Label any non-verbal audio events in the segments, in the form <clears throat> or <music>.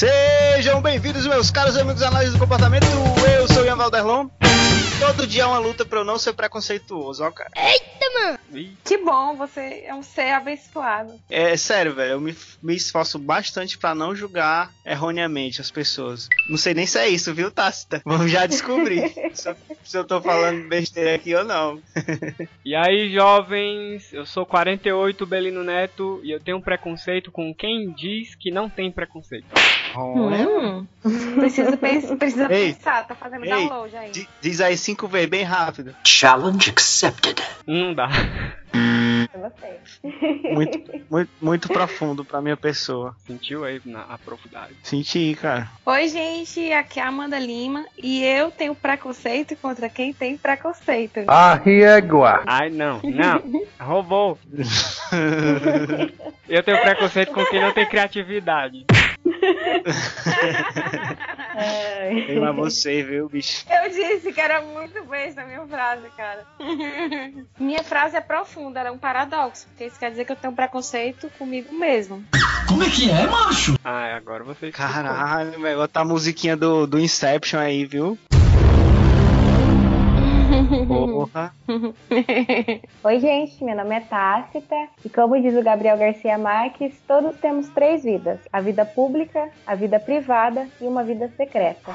Sejam bem-vindos, meus caros amigos análises do comportamento. Eu sou o Ian Valderlon. Todo dia é uma luta pra eu não ser preconceituoso, ó, cara. Que bom, você é um ser abençoado. É sério, velho. Eu me, me esforço bastante pra não julgar erroneamente as pessoas. Não sei nem se é isso, viu, Tácita? Vamos já descobrir <laughs> se, eu, se eu tô falando besteira aqui ou não. <laughs> E aí, jovens, eu sou 48 Belino Neto e eu tenho um preconceito com quem diz que não tem preconceito. Hum. Precisa, precisa Ei. pensar, tá fazendo Ei. download aí. Di- Diz aí cinco vezes bem rápido. Challenge accepted. Não dá. Eu gostei. Muito, <laughs> muito, muito profundo pra minha pessoa. Sentiu aí na a profundidade. Senti, cara. Oi, gente, aqui é a Amanda Lima e eu tenho preconceito contra quem tem preconceito. A régua. Ai, não, não. <laughs> Roubou. <laughs> Eu tenho preconceito com quem não tem criatividade. Queima você, viu, bicho? Eu disse que era muito besta a minha frase, cara. minha frase é profunda, ela é um paradoxo, porque isso quer dizer que eu tenho preconceito comigo mesmo. Como é que é, macho? Ai, agora você. Caralho, velho. Bota a musiquinha do, do Inception aí, viu? Porra. <laughs> Oi, gente, meu nome é Tácita e, como diz o Gabriel Garcia Marques, todos temos três vidas: a vida pública, a vida privada e uma vida secreta.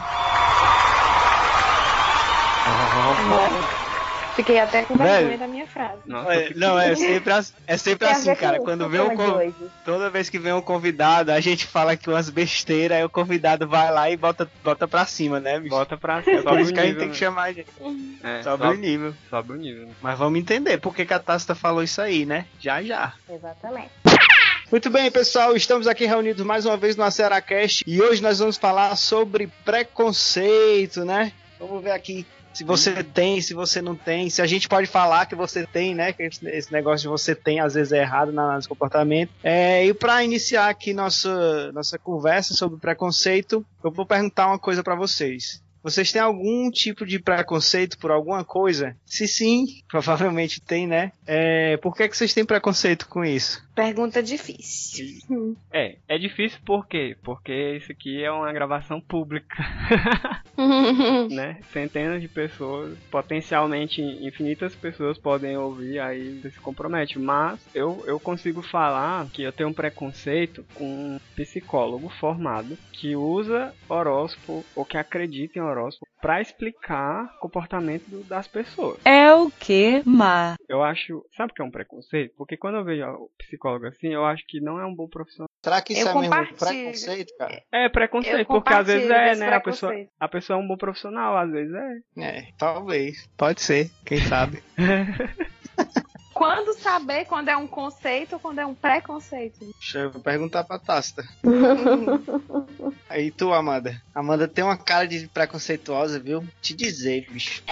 Fiquei até com Velho. vergonha da minha frase. Nossa, É, que- não, é sempre, as- é sempre assim, cara. o Quando vem um de con-. Toda vez que vem um convidado, a gente fala aqui umas besteiras, aí o convidado vai lá e bota, bota pra cima, né, bicho? Bota pra É cima. por Sobe isso o que a gente nível. tem que chamar a gente. né? É, Sobe o nível. sobe o nível. né? Mas vamos entender por que que a Tácita falou isso aí, né? Já, já. Exatamente. Muito bem, pessoal, estamos aqui reunidos mais uma vez no Aceracast e hoje nós vamos falar sobre preconceito, né? Vamos ver aqui se você tem, se você não tem, se a gente pode falar que você tem, né? Que esse negócio de você tem às vezes é errado na análise de comportamento. É, e para iniciar aqui nossa, nossa conversa sobre preconceito, eu vou perguntar uma coisa para vocês. Vocês têm algum tipo de preconceito por alguma coisa? Se sim, <laughs> provavelmente tem, né? É, por que, que vocês têm preconceito com isso? Pergunta difícil. É, é difícil por quê? Porque isso aqui é uma gravação pública, <laughs> né? Centenas de pessoas, potencialmente infinitas pessoas podem ouvir, aí você se compromete. Mas eu, eu consigo falar que eu tenho um preconceito com um psicólogo formado que usa horóscopo ou que acredita em horóscopo para explicar o comportamento do- das pessoas. É o que, Ma? Eu acho, sabe o que é um preconceito? Porque quando eu vejo o psicólogo assim, eu acho que não é um bom profissional. Será que isso Eu é mesmo preconceito, cara? É preconceito, Eu porque às vezes é, né? A pessoa, preconceito. a pessoa é um bom profissional, às vezes é. É, talvez. Pode ser, quem sabe. <laughs> Quando saber quando é um conceito ou quando é um preconceito? Deixa eu perguntar pra Tasta. <laughs> Aí tu, Amanda. Amanda tem uma cara de preconceituosa, viu? Te dizer, bicho.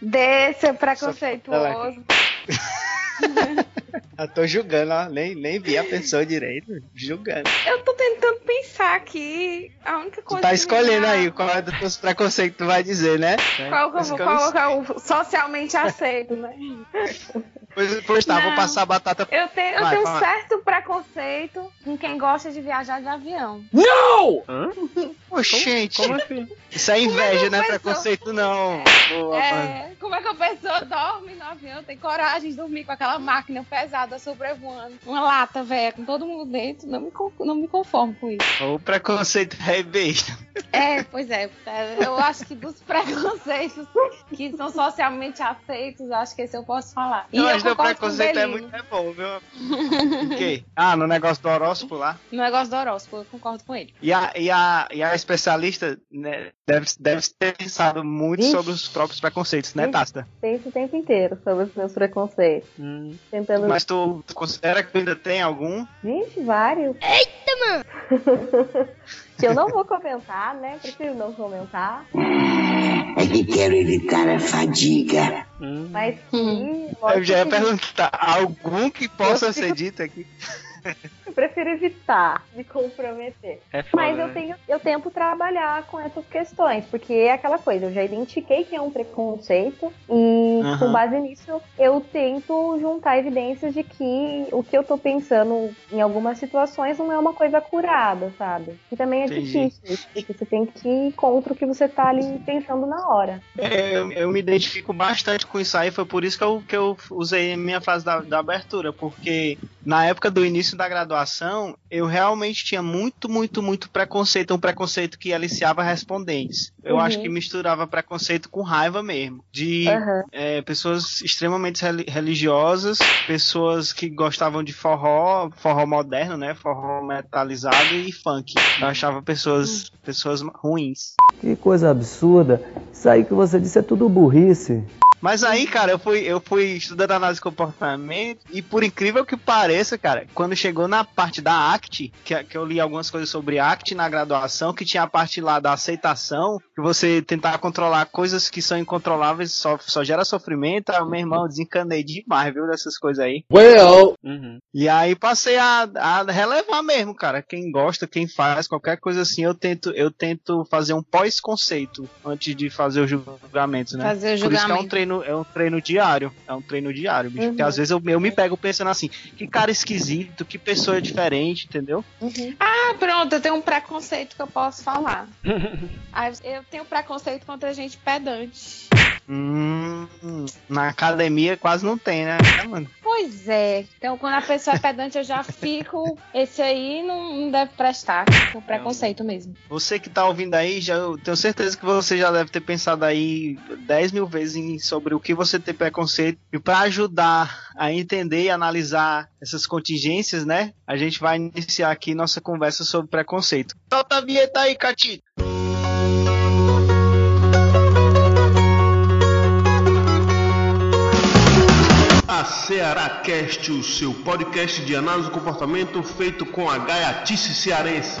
Desse é preconceituoso. <laughs> Eu tô julgando, ó. Nem, nem vi a pessoa direito. Julgando. Eu tô tentando pensar aqui. A única Tu coisa. tá que me escolhendo dá- aí qual é dos teus preconceitos que tu vai dizer, né? Qual que eu vou eu não colocar o socialmente aceito, né? Pois, pois tá, vou Não. passar a batata. Eu tenho, eu Vai, tenho fala. certo preconceito com quem gosta de viajar de avião. Hã? <laughs> Oxente, Como assim? isso é inveja, não é pessoa- preconceito, não. Boa. É, como é que a pessoa dorme no avião, tem coragem de dormir com aquela máquina pesada sobrevoando, uma lata velha com todo mundo dentro, não me, não me conformo com isso. O preconceito é besta. É, pois é, eu acho que dos preconceitos que são socialmente aceitos, acho que esse eu posso falar. E Eu eu acho que o preconceito é muito é bom, viu? <laughs> O quê? Ah, no negócio do horóscopo lá. No negócio do horóscopo, eu concordo com ele. E a, e a, e a especialista né, deve, deve ter pensado muito Ixi. sobre os próprios preconceitos, né. Tasta? Penso o tempo inteiro sobre os meus preconceitos. Hum, Tentando. Mas tu, considera que ainda tem algum? Gente, vários. Eita, mano! <laughs> que eu não vou comentar, né? Prefiro não comentar. É que quero evitar a fadiga. hum. Mas que. Eu já ia perguntar, algum que possa Eu ser fico- dito aqui? <laughs> Eu prefiro evitar me comprometer. É foda, Mas eu, né? tenho, eu tento trabalhar com essas questões, porque é aquela coisa, eu já identifiquei que é um preconceito e uhum. com base nisso, eu tento juntar evidências de que o que eu tô pensando em algumas situações não é uma coisa curada, sabe? E também é Entendi. difícil, porque você tem que ir contra o que você tá ali pensando na hora. É, eu, eu, me identifico bastante com isso aí, foi por isso que eu, que eu usei a minha frase da, da abertura, porque na época do início da graduação, eu realmente tinha muito, muito, muito preconceito, um preconceito que aliciava respondentes. Eu uhum. acho que misturava preconceito com raiva mesmo. De uhum. é, pessoas extremamente religiosas, pessoas que gostavam de forró, forró moderno, né? Forró metalizado e funk. Eu achava pessoas, pessoas ruins. Que coisa absurda. Isso aí que você disse é tudo burrice. Mas aí, cara, eu fui, eu fui estudando análise de comportamento e por incrível que pareça, cara, quando chegou na parte da ACT, que, que eu li algumas coisas sobre ACT na graduação, que tinha a parte lá da aceitação, que você tentar controlar coisas que são incontroláveis só, só gera sofrimento, aí, meu irmão, desencanei demais, viu, dessas coisas aí. Well! Uhum. E aí passei a, a relevar mesmo, cara. Quem gosta, quem faz, qualquer coisa assim, eu tento, eu tento fazer um pós-conceito antes de fazer o julgamento, né? Fazer o julgamento. Por isso que é um treino treino, é um treino diário. É um treino diário, bicho. Uhum. Porque às vezes eu, eu me pego pensando assim, que cara esquisito, que pessoa diferente, entendeu? Uhum. Ah, pronto, eu tenho um preconceito que eu posso falar. <laughs> eu tenho preconceito contra gente pedante. Hum, na academia quase não tem, né, mano? Pois é. Então, quando a pessoa é pedante, eu já fico. Esse aí não, não deve prestar. O preconceito mesmo. Você que tá ouvindo aí, já, eu tenho certeza que você já deve ter pensado aí 10 mil vezes em, sobre o que você tem preconceito. E para ajudar a entender e analisar essas contingências, né? A gente vai iniciar aqui nossa conversa sobre preconceito. Solta a vinheta aí, Catito! A Ceará Cast, o seu podcast de análise do comportamento feito com a gaiatice cearense.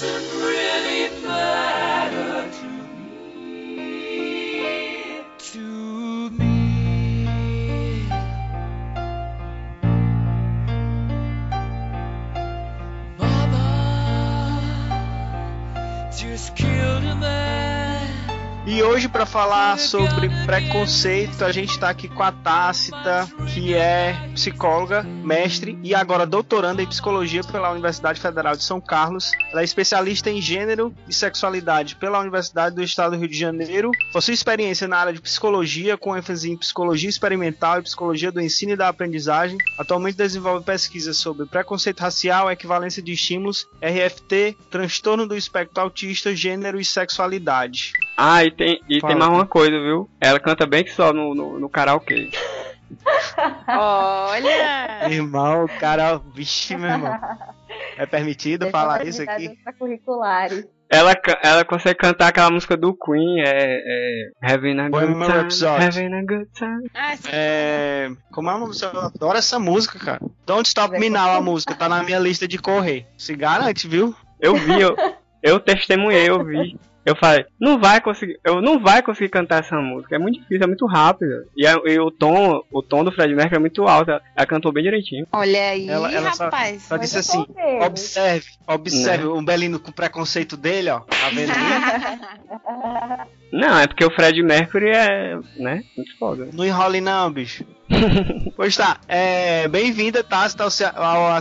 Listen. Falar sobre preconceito, a gente está aqui com a Tácita, que é psicóloga, mestre e agora doutoranda em psicologia pela Universidade Federal de São Carlos. Ela é especialista em gênero e sexualidade pela Universidade do Estado do Rio de Janeiro. Possui experiência na área de psicologia, com ênfase em psicologia experimental e psicologia do ensino e da aprendizagem. Atualmente desenvolve pesquisas sobre preconceito racial, equivalência de estímulos, RFT, transtorno do espectro autista, gênero e sexualidade. Ah, e tem, e tem mais uma coisa, viu? Ela canta bem que só no, no, no karaokê. Olha! Irmão, o cara, vixe, meu irmão. É permitido Deixa falar isso aqui? Curriculares. Ela, ela consegue cantar aquela música do Queen, é, é Having a Good Time. Having a Good Time. Ah, é, como é o nome? Eu adoro essa música, cara. Don't Stop Me Now, a música. Tá na minha lista de correr. Se garante, viu? Eu vi, eu, eu testemunhei, eu vi. Eu falei, não vai conseguir, eu não vai conseguir cantar essa música, é muito difícil, é muito rápido. E, e o tom, o tom do Fred Mercury é muito alto, ela, ela cantou bem direitinho. Olha aí, ela, ela rapaz. Só, só disse assim, observe, observe não. Né? o Belino com o preconceito dele, ó. Tá vendo Não, é porque o Fred Mercury é, né, muito foda. Não enrole não, bicho. <laughs> pois tá, é, bem-vinda, Tácita, ao, Ce ao.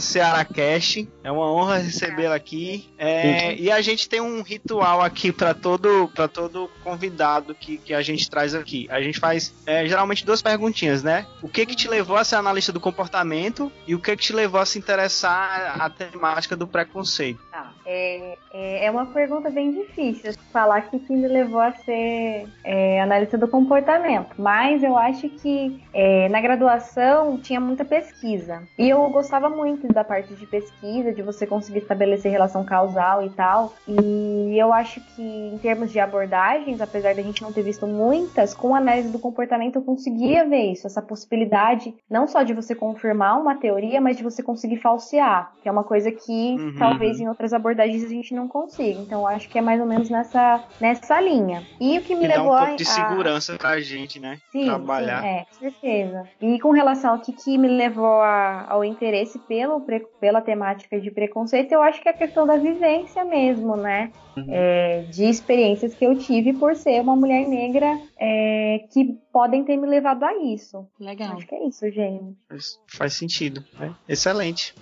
É uma honra recebê-la aqui. É, e a gente tem um ritual aqui para todo todo convidado que, que a gente traz aqui. A gente faz é, geralmente duas perguntinhas, né? O que que te levou a ser analista do comportamento e o que que te levou a se interessar a temática do preconceito? Tá. É, é, uma pergunta bem difícil falar que que me levou a ser é, analista do comportamento, mas eu acho que é, na graduação tinha muita pesquisa e eu gostava muito da parte de pesquisa, de você conseguir estabelecer relação causal e tal. E eu acho que em termos de abordagens, apesar da gente não ter visto muitas, com análise do comportamento eu conseguia ver isso, essa possibilidade não só de você confirmar uma teoria, mas de você conseguir falsear, que é uma coisa que uhum. talvez em outras abordagens a gente não consiga. Então eu acho que é mais ou menos nessa, nessa linha. E o que me e levou dá um pouco a, de segurança pra gente, né? Sim, Trabalhar. Sim, é, com certeza. E com relação ao que, que me levou a, ao interesse pelo, pela temática de preconceito, eu acho que é a questão da vivência mesmo, né? Uhum. É, de experiências que eu tive por ser uma mulher negra é, que podem ter me levado a isso. Legal. Acho que é isso, gente. Faz, faz sentido. Né? Excelente.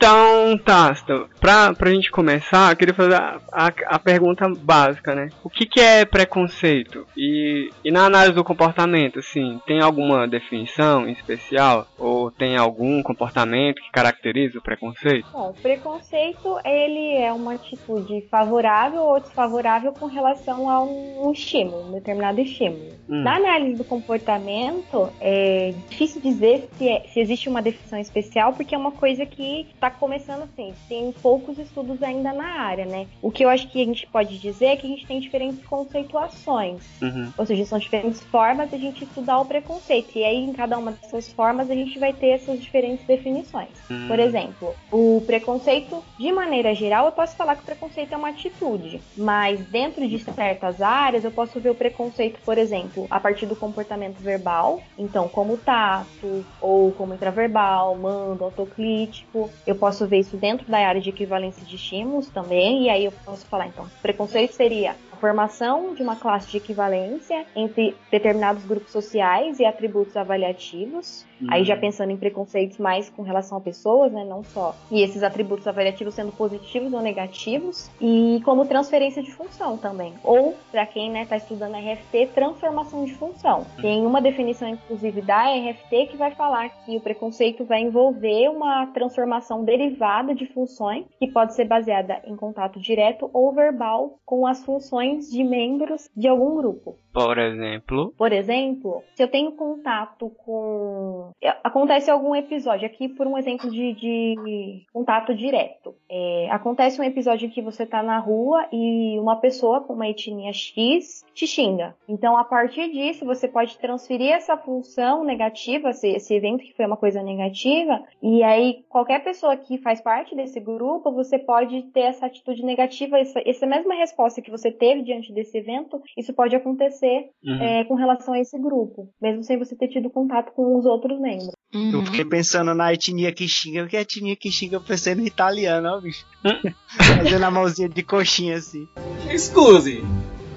Então, Tasto, pra, pra gente começar, eu queria fazer a, a, a pergunta básica, né? O que, que é preconceito? E, e na análise do comportamento, assim, tem alguma definição em especial? Ou tem algum comportamento que caracteriza o preconceito? Bom, o preconceito, ele é uma atitude favorável ou desfavorável com relação a um, um estímulo, um determinado estímulo. Hum. Na análise do comportamento, é difícil dizer se, é, se existe uma definição especial, porque é uma coisa que está começando assim, tem poucos estudos ainda na área, né? O que eu acho que a gente pode dizer é que a gente tem diferentes conceituações. Uhum. Ou seja, são diferentes formas de a gente estudar o preconceito. E aí, em cada uma dessas formas, a gente vai ter essas diferentes definições. Uhum. Por exemplo, o preconceito, de maneira geral, eu posso falar que o preconceito é uma atitude. Mas dentro de certas áreas, eu posso ver o preconceito, por exemplo, a partir do comportamento verbal. Então, como tato, ou como intraverbal, mando, autocrítico. Eu posso ver isso dentro da área de equivalência de estímulos também, e aí eu posso falar, então, preconceito seria formação de uma classe de equivalência entre determinados grupos sociais e atributos avaliativos. Uhum. Aí já pensando em preconceitos mais com relação a pessoas, né, não só. E esses atributos avaliativos sendo positivos ou negativos. E como transferência de função também. Ou, para quem está estudando RFT, transformação de função. Tem uma definição, inclusive, da RFT que vai falar que o preconceito vai envolver uma transformação derivada de funções que pode ser baseada em contato direto ou verbal com as funções de membros de algum grupo. Por exemplo? Por exemplo, se eu tenho contato com. Acontece algum episódio, aqui por um exemplo de, de contato direto. É, acontece um episódio em que você tá na rua e uma pessoa com uma etnia X te xinga. Então, a partir disso, você pode transferir essa função negativa, esse, esse evento que foi uma coisa negativa, e aí qualquer pessoa que faz parte desse grupo, você pode ter essa atitude negativa, essa, essa mesma resposta que você teve diante desse evento, isso pode acontecer uhum. é, com relação a esse grupo, mesmo sem você ter tido contato com os outros membros. Uhum. Eu fiquei pensando na etnia que xinga, porque a etnia que xinga eu pensei no italiano, ó, bicho. <laughs> Fazendo a mãozinha de coxinha assim. Me excuse!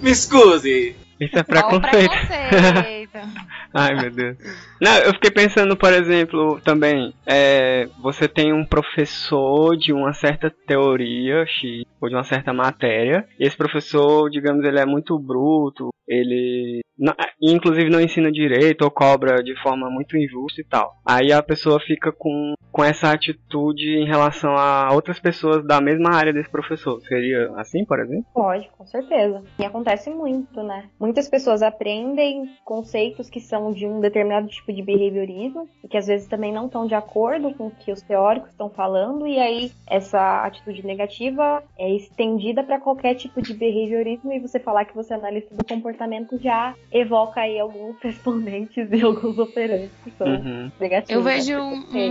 Me excuse! Isso é preconceito. <laughs> <laughs> Ai, meu Deus. Não, eu fiquei pensando, por exemplo, também, é, você tem um professor de uma certa teoria X, ou de uma certa matéria, e esse professor, digamos, ele é muito bruto, ele inclusive não ensina direito ou cobra de forma muito injusta e tal. Aí a pessoa fica com, com essa atitude em relação a outras pessoas da mesma área desse professor. Seria assim, por exemplo? Pode, com certeza. E acontece muito, né? Muitas pessoas aprendem conceitos que são de um determinado tipo de behaviorismo e que às vezes também não estão de acordo com o que os teóricos estão falando e aí essa atitude negativa é estendida para qualquer tipo de behaviorismo e você falar que você é analista do comportamento já evoca aí alguns <laughs> respondentes e alguns operantes que são uhum. negativos. Eu vejo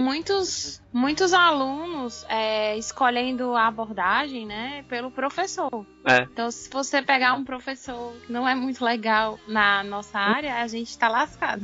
muitos muitos alunos é, escolhendo a abordagem, né, pelo professor. É. Então, se você pegar um professor que não é muito legal na nossa área, a gente tá lascado.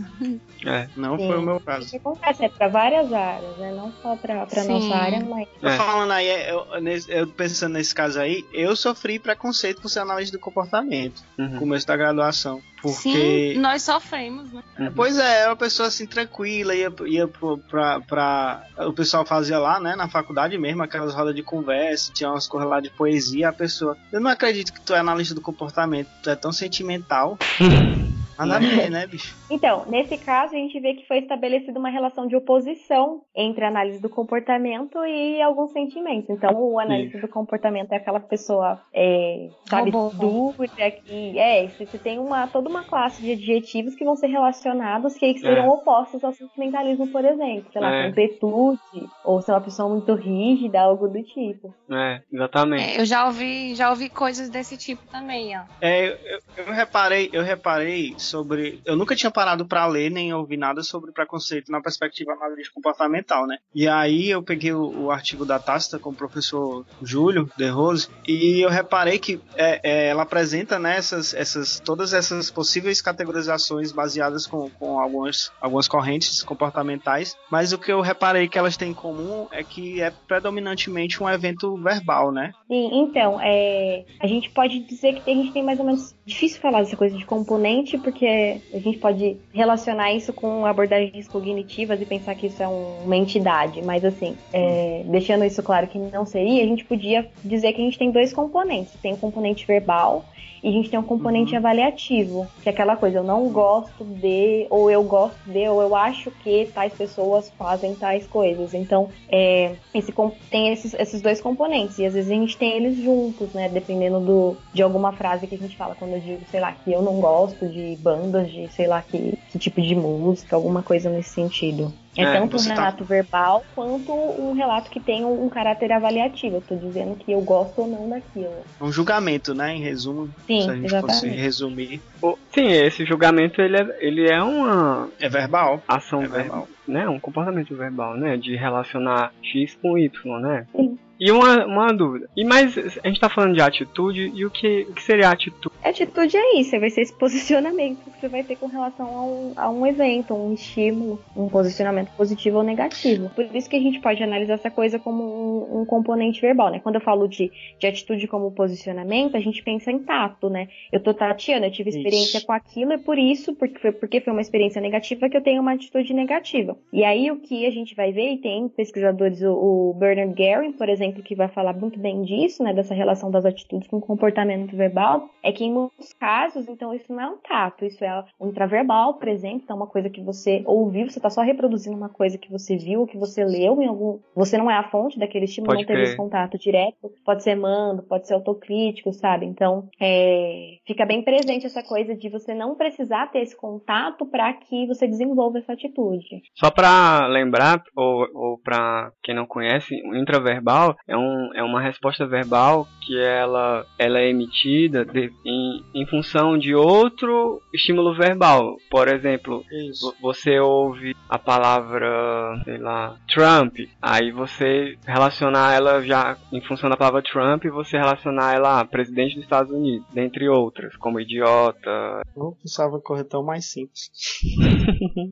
É. Não Sim. foi o meu caso. Isso acontece, é pra várias áreas, né? Não só pra, pra Sim. nossa área, mas. Tô falando aí, eu, nesse- eu pensando nesse caso aí, eu sofri preconceito por ser analista do comportamento, no Uhum. começo da graduação. Porque. Sim, nós sofremos, né? Uhum. Pois é, é uma pessoa assim tranquila, ia, ia pro- pra, pra. O pessoal fazia lá, né, na faculdade mesmo, aquelas rodas de conversa, tinha umas coisas lá de poesia, a pessoa. Eu não acredito que tu é analista do comportamento, tu é tão sentimental. <laughs> Nada a ver, né, bicho? Então, nesse caso, a gente vê que foi estabelecida uma relação de oposição entre a análise do comportamento e alguns sentimentos. Então, o analista do comportamento é aquela pessoa, é, sabe, Robô. dura, que é, você tem uma, toda uma classe de adjetivos que vão ser relacionados que, que seriam É. opostos ao sentimentalismo, por exemplo. Sei lá, É. completude, ou ser uma pessoa muito rígida, algo do tipo. É, exatamente. É, eu já ouvi, já ouvi coisas desse tipo também, ó. É, eu, eu reparei, eu reparei sobre. Eu nunca tinha parado pra ler nem ouvir nada sobre preconceito na perspectiva analítica comportamental, né? E aí eu peguei o, o artigo da Tácita com o professor Júlio De Rose e eu reparei que é, é, ela apresenta né, essas, essas, todas essas possíveis categorizações baseadas com, com algumas, algumas correntes comportamentais, mas o que eu reparei que elas têm em comum é que é predominantemente um evento verbal, né? Sim, então, é, a gente pode dizer que a gente tem mais ou menos. Difícil falar dessa coisa de componente, porque a gente pode relacionar isso com abordagens cognitivas e pensar que isso é um- uma entidade, mas assim, é, deixando isso claro que não seria, a gente podia dizer que a gente tem dois componentes: tem o componente verbal e a gente tem um componente avaliativo, que é aquela coisa, eu não gosto de, ou eu gosto de, ou eu acho que tais pessoas fazem tais coisas. Então, é, esse, tem esses, esses dois componentes, e às vezes a gente tem eles juntos, né? Dependendo do, de alguma frase que a gente fala, quando eu digo, sei lá, que eu não gosto de bandas de, sei lá, que, que tipo de música, alguma coisa nesse sentido. É, É, tanto um tá- relato verbal quanto um relato que tem um, um caráter avaliativo. Eu tô dizendo que eu gosto ou não daquilo. Um julgamento, né? Em resumo, Sim, se a gente fosse exatamente. resumir. O- Sim, esse julgamento ele é, ele é uma É verbal. ação É verbal, verbal. né? Um comportamento verbal, né? De relacionar X com Y, né? Sim. E uma, uma dúvida. E mais, a gente tá falando de atitude, e o que, o que seria atitude? Atitude é isso, vai ser esse posicionamento que você vai ter com relação a um, a um evento, um estímulo, um posicionamento positivo ou negativo. Por isso que a gente pode analisar essa coisa como um, um componente verbal, né? Quando eu falo de, de atitude como posicionamento, a gente pensa em tato, né? Eu tô tateando, eu tive experiência Isso. com aquilo, é por isso, porque foi, porque foi uma experiência negativa, que eu tenho uma atitude negativa. E aí o que a gente vai ver, e tem pesquisadores, o, o Bernard Guerin, por exemplo, que vai falar muito bem disso, né? Dessa relação das atitudes com o comportamento verbal, é que em muitos casos, então, isso não é um tato, isso é um intraverbal presente, então, uma coisa que você ouviu, você tá só reproduzindo uma coisa que você viu, que você leu em algum. Você não é a fonte daquele estímulo, Pode não teve esse contato direto, pode ser mando, pode ser autocrítico, sabe? Então, é, fica bem presente essa coisa de você não precisar ter esse contato para que você desenvolva essa atitude. Só pra lembrar, ou, ou pra quem não conhece, o intraverbal é, um, é uma resposta verbal que ela, ela é emitida de- em, em função de outro estímulo verbal. Por exemplo, Isso. vo- você ouve a palavra, sei lá, Trump, aí você relacionar ela já em função da palavra Trump, você relacionar ela a presidente dos Estados Unidos, dentre outras, como idiota. Eu pensava corretão mais simples.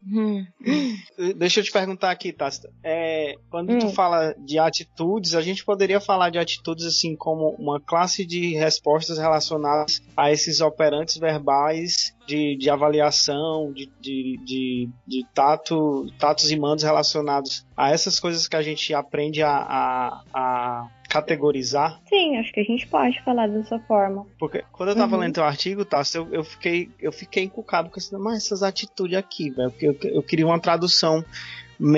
Hum. <laughs> Deixa eu te perguntar aqui, Tácita. É, quando Hum. tu fala de atitudes, a gente poderia falar de atitudes assim como uma classe de respostas relacionadas a esses operantes verbais de, de avaliação, de, de, de, de tato, tatos e mandos relacionados a essas coisas que a gente aprende a, a, a categorizar. Sim, acho que a gente pode falar dessa forma. Porque quando eu tava Uhum. lendo teu artigo, Tássio, eu, eu fiquei eu fiquei encucado com mas essas atitudes aqui, velho. Porque eu, eu queria uma tradução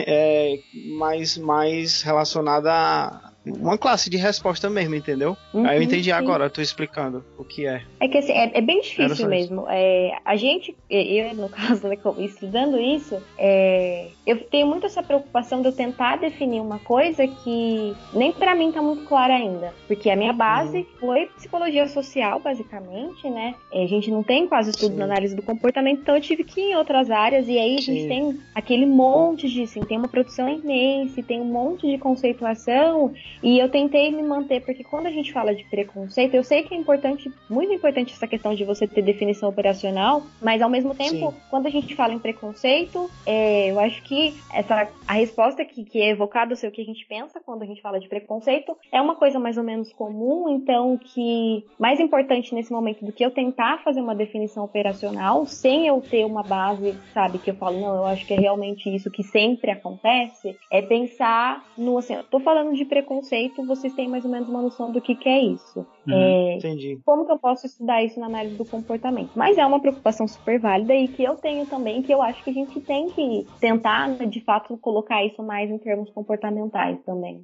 é, mais, mais relacionada a, uma classe de resposta mesmo, entendeu? Uhum, Aí eu entendi sim. agora, tô explicando o que é. É que assim, é, é bem difícil mesmo. É, a gente, eu no <laughs> caso, né, estudando isso, é, eu tenho muito essa preocupação de eu tentar definir uma coisa que nem pra mim tá muito clara ainda. Porque a minha base foi psicologia social, basicamente, né? É, A gente não tem quase estudo Sim. na análise do comportamento, então eu tive que ir em outras áreas, e aí a gente Sim. tem aquele monte de, assim, tem uma produção imensa, tem um monte de conceituação, e eu tentei me manter, porque quando a gente fala de preconceito, eu sei que é importante, muito importante essa questão de você ter definição operacional, mas ao mesmo tempo, Sim. quando a gente fala em preconceito, é, eu acho que essa, a resposta que, que é evocada, eu sei o que a gente pensa quando a gente fala de preconceito, é uma coisa mais ou menos comum, então que mais importante nesse momento do que eu tentar fazer uma definição operacional, sem eu ter uma base, sabe, que eu falo, não, eu acho que é realmente isso que sempre acontece, é pensar no assim, eu tô falando de preconceito, vocês têm mais ou menos uma noção do que, que é isso. É, Entendi. como que eu posso estudar isso na análise do comportamento? Mas é uma preocupação super válida e que eu tenho também, que eu acho que a gente tem que tentar, né, de fato, colocar isso mais em termos comportamentais também.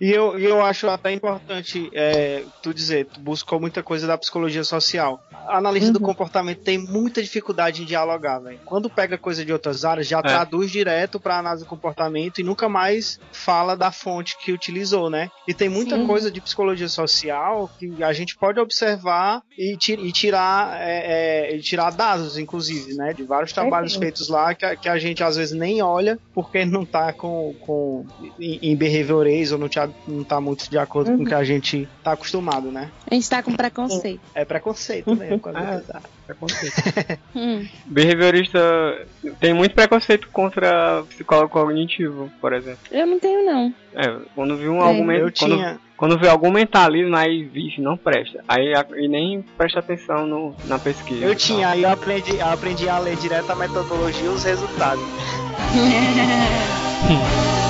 E eu, eu acho até importante é, tu dizer, tu buscou muita coisa da psicologia social. A analista do Uhum. comportamento tem muita dificuldade em dialogar, velho. Quando pega coisa de outras áreas, já traduz direto pra análise do comportamento e nunca mais fala da fonte que utilizou, né? E tem muita Sim. coisa de psicologia social que a gente pode observar e, ti- e tirar, é, é, e tirar dados, inclusive, né? De vários trabalhos Perfeito. feitos lá que, a- que a gente às vezes nem olha porque não tá com, com em, em behaviorês ou não, tá- não tá muito de acordo com o que a gente tá acostumado, né? A gente tá com preconceito. É preconceito mesmo. quando <laughs> Ah. Preconceito. <laughs> Hum. Behaviorista tem muito preconceito contra psicólogo cognitivo, por exemplo. Eu não tenho, não. É, quando vi um É. argumento. Eu quando, tinha. quando vê algum mentalismo, aí, vixe, não presta. Aí a- e nem presta atenção no, na pesquisa. Eu tinha, aí eu aprendi, eu aprendi a ler direto a metodologia e os resultados. <laughs>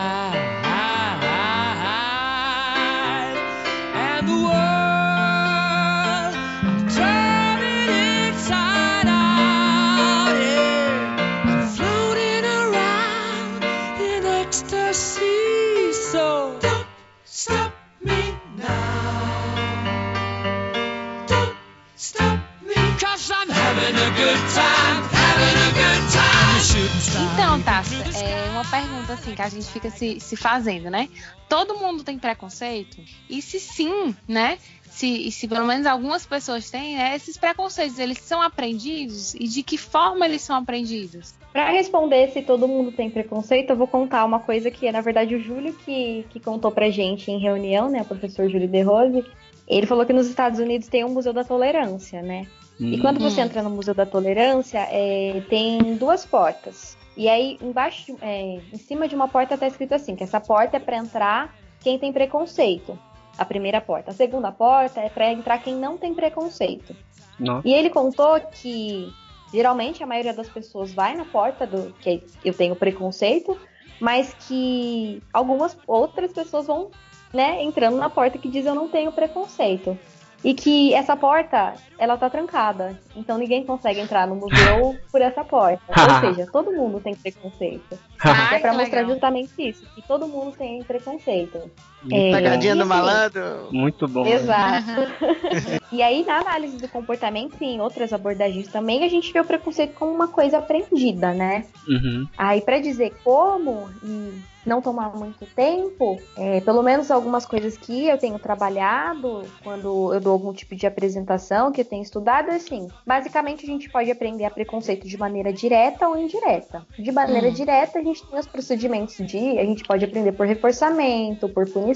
que a gente fica se, se fazendo, né? Todo mundo tem preconceito? E se sim, né? Se, e se pelo menos algumas pessoas têm, né? Esses preconceitos, eles são aprendidos? E de que forma eles são aprendidos? Para responder se todo mundo tem preconceito, eu vou contar uma coisa que é, na verdade, o Júlio que, que contou pra gente em reunião, né? O professor Júlio De Rose. Ele falou que nos Estados Unidos tem um Museu da Tolerância, né? E quando você Hum. entra no Museu da Tolerância, é, tem duas portas. E aí, embaixo, é, em cima de uma porta tá escrito assim, que essa porta é para entrar quem tem preconceito. A primeira porta. A segunda porta é para entrar quem não tem preconceito. Nossa. E ele contou que geralmente a maioria das pessoas vai na porta do que eu tenho preconceito, mas que algumas outras pessoas vão, né, entrando na porta que diz eu não tenho preconceito. E que essa porta, ela tá trancada. Então ninguém consegue entrar no museu <laughs> por essa porta. Ou <laughs> seja, todo mundo tem preconceito. <laughs> Ai, é pra mostrar legal. justamente isso, que todo mundo tem preconceito. É, Pegadinha e do malandro. Muito bom. Exato. <laughs> e aí, na análise do comportamento e em outras abordagens também, a gente vê o preconceito como uma coisa aprendida, né? Uhum. Aí, pra dizer como e não tomar muito tempo, é, pelo menos algumas coisas que eu tenho trabalhado quando eu dou algum tipo de apresentação que eu tenho estudado, é assim, basicamente a gente pode aprender a preconceito de maneira direta ou indireta. De maneira Hum. direta, a gente tem os procedimentos de, a gente pode aprender por reforçamento, por punição,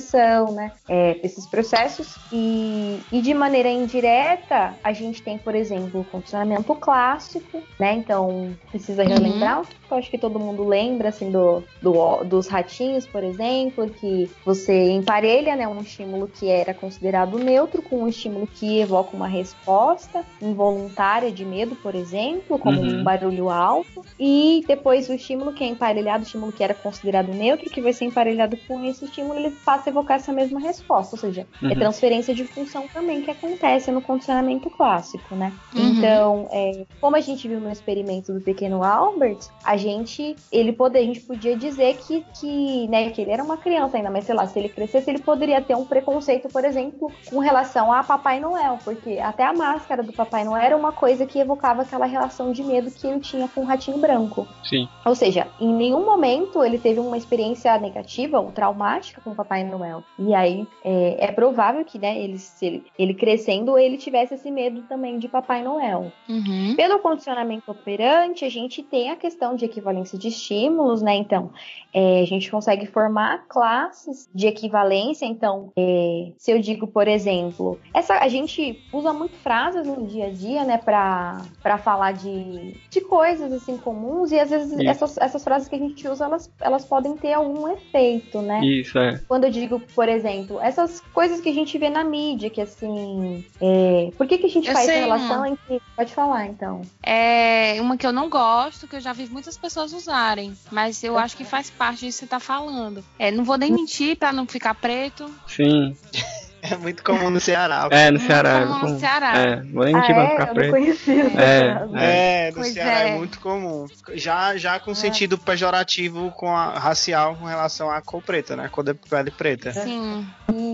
né? É, esses processos. E, e de maneira indireta, a gente tem, por exemplo, o condicionamento clássico, né? Então, precisa Uhum. relembrar, eu acho que todo mundo lembra, assim, do, do- dos ratinhos, por exemplo, que você emparelha, né, um estímulo que era considerado neutro com um estímulo que evoca uma resposta involuntária de medo, por exemplo, como Uhum. um barulho alto, e depois o estímulo que é emparelhado, o estímulo que era considerado neutro, que vai ser emparelhado com esse estímulo, ele passa a evocar essa mesma resposta, ou seja, é Uhum. transferência de função também que acontece no condicionamento clássico, né? Uhum. Então, é, como a gente viu no experimento do pequeno Albert, a gente, ele poder, a gente podia dizer que, que, né, que ele era uma criança ainda, mas sei lá, se ele crescesse, ele poderia ter um preconceito, por exemplo, com relação a Papai Noel, porque até a máscara do Papai Noel era uma coisa que evocava aquela relação de medo que ele tinha com o ratinho branco. Sim. Ou seja, em nenhum momento ele teve uma experiência negativa ou traumática com o Papai Noel. E aí é, é provável que, né, ele, ele, ele crescendo, ele tivesse esse medo também de Papai Noel. Uhum. Pelo condicionamento operante, a gente tem a questão de equivalência de estímulos, né? Então, é, a gente consegue formar classes de equivalência. Então, é, se eu digo, por exemplo, essa a gente usa muito frases no dia a dia, né, para falar de, de coisas assim comuns e às vezes essas, essas frases que a gente usa, elas, elas podem ter algum efeito, né? Isso, é. Quando eu digo, por exemplo, essas coisas que a gente vê na mídia, que assim. é, Por que, que a gente Eu faz sei relação uma. entre. Pode falar, então. É uma que eu não gosto, que eu já vi muitas pessoas usarem, mas eu acho que faz parte disso que você tá falando. É, não vou nem mentir pra não ficar preto. Sim. É muito comum no Ceará. É, no Muito Ceará. comum no Ceará. É, ficar preto. não conhecia. essa É, frase. É, no Pois Ceará é. é. muito comum. Já, já com sentido pejorativo com a racial com relação à cor preta, né? Cor de pele preta. Sim.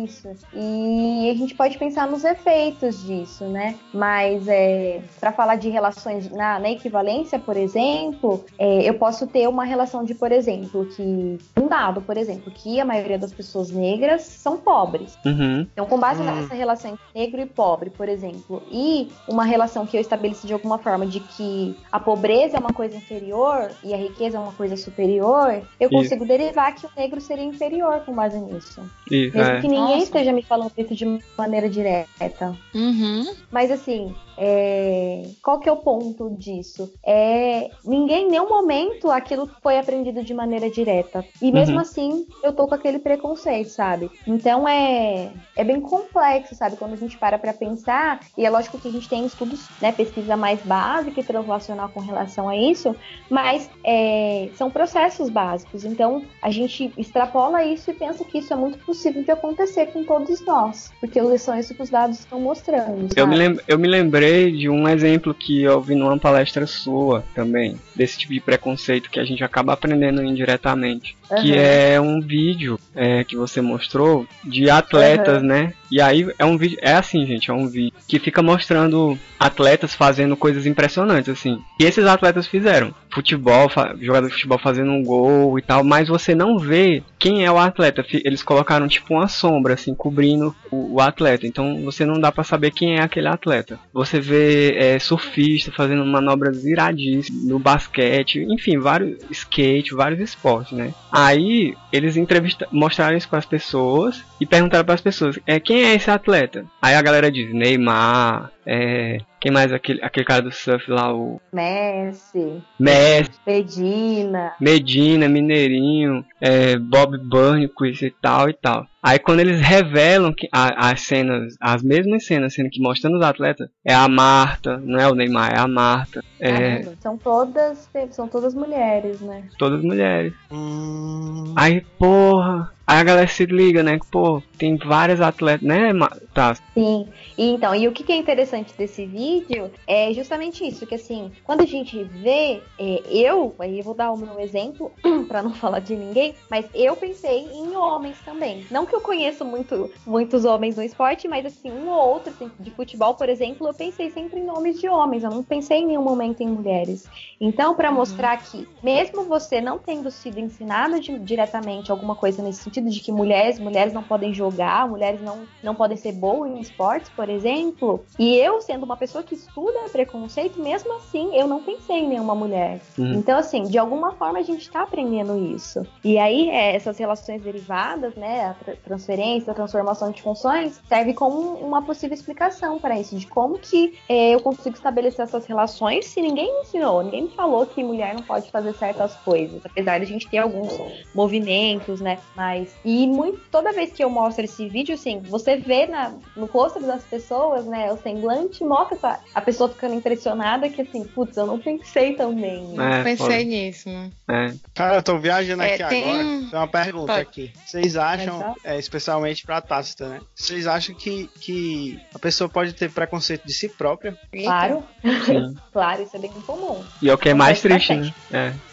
Isso. E a gente pode pensar nos efeitos disso, né? Mas é, para falar de relações na, na equivalência, por exemplo, é, eu posso ter uma relação de, por exemplo, que um dado, por exemplo, que a maioria das pessoas negras são pobres. Uhum. Então, com base Hum. nessa relação entre negro e pobre, por exemplo, e uma relação que eu estabeleci de alguma forma de que a pobreza é uma coisa inferior e a riqueza é uma coisa superior, eu Isso. consigo derivar que o negro seria inferior com base nisso. Isso, Mesmo é. que ninguém Nossa. esteja me falando isso de maneira direta. Uhum. Mas assim, é, qual que é o ponto disso? É ninguém em nenhum momento aquilo foi aprendido de maneira direta. E mesmo Uhum. assim, eu tô com aquele preconceito, sabe? Então é, é bem complexo, sabe? Quando a gente para pra pensar, e é lógico que a gente tem estudos, né, pesquisa mais básica e translacional com relação a isso, mas é, são processos básicos. Então a gente extrapola isso e pensa que isso é muito possível de acontecer com todos nós, porque são isso que os dados estão mostrando. Eu me, lem- eu me lembrei de um exemplo que eu vi numa palestra sua também, desse tipo de preconceito que a gente acaba aprendendo indiretamente. Que Aham. é um vídeo é, que você mostrou de atletas, né? E aí é um vídeo. É assim, gente, é um vídeo que fica mostrando atletas fazendo coisas impressionantes, assim. E esses atletas fizeram. Futebol, jogador de futebol fazendo um gol e tal, mas você não vê quem é o atleta. Eles colocaram tipo uma sombra, assim, cobrindo o, o atleta. Então você não dá pra saber quem é aquele atleta. Você vê é, surfista fazendo manobras iradíssimas no basquete, enfim, vários skate, vários esportes, né? Aí eles entrevista mostraram isso para as pessoas e perguntaram para as pessoas: é, quem é esse atleta? Aí a galera diz: Neymar, é, quem mais aquele, aquele cara do surf lá, o Messi, Messi, Medina. Medina, Mineirinho, é, Bob Burnquist e tal e tal. Aí quando eles revelam que a- as cenas, as mesmas cenas, sendo que mostrando os atletas, é a Marta, não é o Neymar, é a Marta, é São todas, são todas mulheres, né? todas mulheres. Hum, Aí, porra, aí a galera se liga, né? que, Pô, tem várias atletas, né, tá? Sim. E então, e o que, que é interessante interessante desse vídeo é justamente isso, que assim, quando a gente vê, é, eu, aí eu vou dar o meu exemplo, <clears throat> para não falar de ninguém, mas eu pensei em homens também. Não que eu conheço muito, muitos homens no esporte, mas assim, um ou outro, assim, de futebol, por exemplo, eu pensei sempre em nomes de homens, eu não pensei em nenhum momento em mulheres. Então, para uhum. mostrar que, mesmo você não tendo sido ensinado de, diretamente alguma coisa nesse sentido de que mulheres, mulheres não podem jogar, mulheres não, não podem ser boas em esportes, por exemplo, e eu sendo uma pessoa que estuda preconceito, mesmo assim, eu não pensei em nenhuma mulher. Uhum. Então, assim, de alguma forma a gente está aprendendo isso. E aí, é, essas relações derivadas, né, a tra transferência, a transformação de funções, serve como uma possível explicação para isso, de como que é, eu consigo estabelecer essas relações se ninguém me ensinou, ninguém me falou que mulher não pode fazer certas coisas, apesar de a gente ter alguns movimentos, né, mas... E muito, toda vez que eu mostro esse vídeo, assim, você vê na, no rosto das pessoas, né, o semblante mostra essa, a pessoa ficando impressionada que, assim, putz, eu não pensei também. É, pensei nisso, né? É. Cara, eu tô viajando é, aqui tem... agora. Tem uma pergunta Pode. aqui. Vocês acham, é, especialmente pra Tácita, né? Vocês acham que, que a pessoa pode ter preconceito de si própria? Claro. <laughs> claro, isso é bem comum. E é o que é mais triste, né?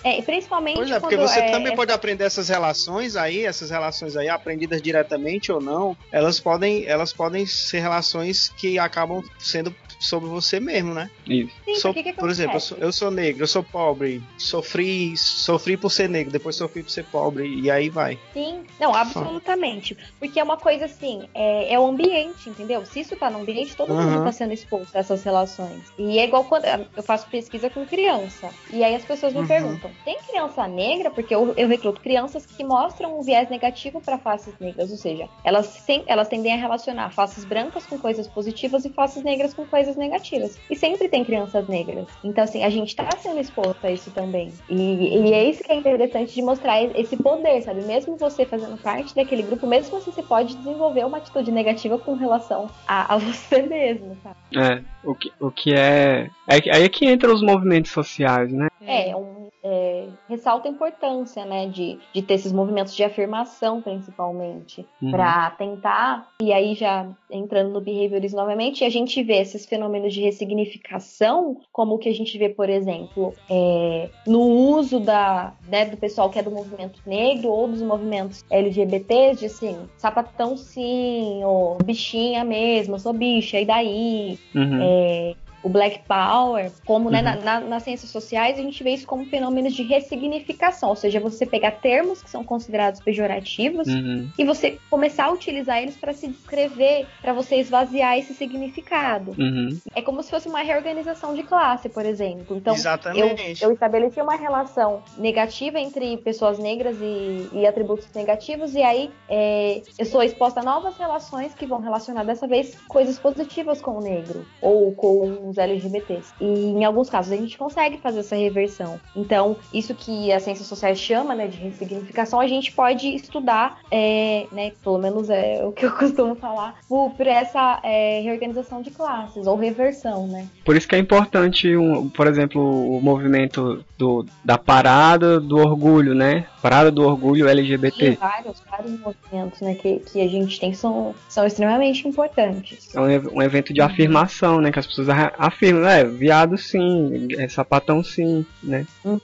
É. é, principalmente Pois é, porque você é, também pode aprender essas relações aí, essas relações aí, aprendidas diretamente ou não, elas podem, elas podem ser relações que acabam sendo sobre você mesmo, né? Isso. Sim, sou, que que por exemplo, eu sou, eu sou, negro, eu sou pobre, sofri, sofri por ser negro, depois sofri por ser pobre, e aí vai. Sim, não, absolutamente. Porque é uma coisa assim, é, é o ambiente, entendeu? Se isso tá no ambiente, todo uhum. mundo tá sendo exposto a essas relações. E é igual quando eu faço pesquisa com criança. E aí as pessoas me uhum. perguntam: tem criança negra? Porque eu, eu recruto crianças que mostram um viés negativo para faces negras, ou seja, elas, sem, elas tendem a relacionar faces brancas com coisas positivas e faces negras com coisas negativas. E sempre tem crianças negras. Então, assim, a gente tá sendo exposto a isso também. E, e é isso que é interessante de mostrar esse poder, sabe? Mesmo você fazendo parte daquele grupo, mesmo assim, você pode desenvolver uma atitude negativa com relação a, a <laughs> você mesmo, sabe? É, o que, o que é. Aí é, é que entra os movimentos sociais, né? É, um, é, ressalta a importância, né, de, de ter esses movimentos de afirmação, principalmente, uhum. para tentar, e aí já entrando no behaviorismo novamente, a gente vê esses fenômenos de ressignificação, como o que a gente vê, por exemplo, é, no uso da, né, do pessoal que é do movimento negro ou dos movimentos LGBTs, de assim, sapatão sim, ou bichinha mesmo, eu sou bicha, e daí? Uhum. É, o Black Power, como uhum. né, na, na, nas ciências sociais, a gente vê isso como fenômenos de ressignificação, ou seja, você pegar termos que são considerados pejorativos uhum. e você começar a utilizar eles para se descrever, para você esvaziar esse significado. Uhum. É como se fosse uma reorganização de classe, por exemplo. Então, eu, eu, estabeleci uma relação negativa entre pessoas negras e, e atributos negativos, e aí é, eu sou exposta a novas relações que vão relacionar dessa vez coisas positivas com o negro, ou com os LGBTs. E em alguns casos a gente consegue fazer essa reversão. Então, isso que a ciência social chama né, de ressignificação, a gente pode estudar, é, né, pelo menos é o que eu <laughs> costumo falar, por, por essa é, reorganização de classes ou reversão, né? Por isso que é importante, um, por exemplo, o movimento do, da parada do orgulho, né? Parada do orgulho LGBT. Sim, vários, vários movimentos né, que, que a gente tem são, são extremamente importantes. É um, um evento de afirmação, né? Que as pessoas afirmam, é, viado sim, é sapatão sim, né? Uhum.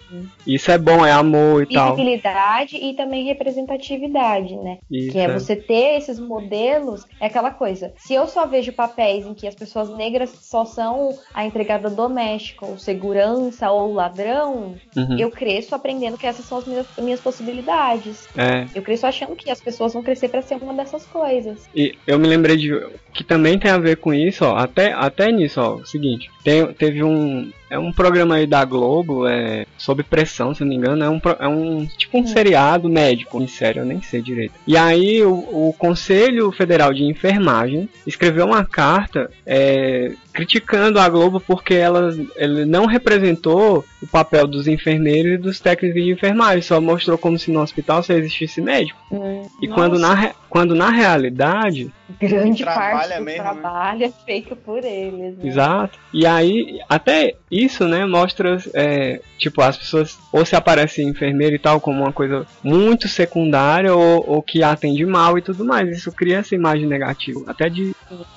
Isso é bom, é amor e tal. Visibilidade e também representatividade, né? Isso, que é, é você ter esses modelos, é aquela coisa. Se eu só vejo papéis em que as pessoas negras só são a empregada doméstica, ou segurança, ou ladrão, uhum. eu cresço aprendendo que essas são as minhas, minhas possibilidades. É. Eu cresço achando que as pessoas vão crescer para ser uma dessas coisas. E eu me lembrei de que também tem a ver com isso, ó, até, até nisso, ó, seguinte, tem, teve um, é um programa aí da Globo, é, sob pressão, se não me engano, é um, é um tipo um hum. seriado médico, em sério, eu nem sei direito. E aí o, o Conselho Federal de Enfermagem escreveu uma carta é, criticando a Globo porque ela, ela não representou o papel dos enfermeiros e dos técnicos de enfermagem, só mostrou como se no hospital só existisse médico. Hum, e quando na, quando na realidade. Grande parte do mesmo, né? trabalho né? é feito por eles. Né? Exato. E aí, até isso, né, mostra, é, tipo, as pessoas ou se aparece enfermeiro e tal como uma coisa muito secundária ou, ou que atende mal e tudo mais. Isso cria essa imagem negativa, até de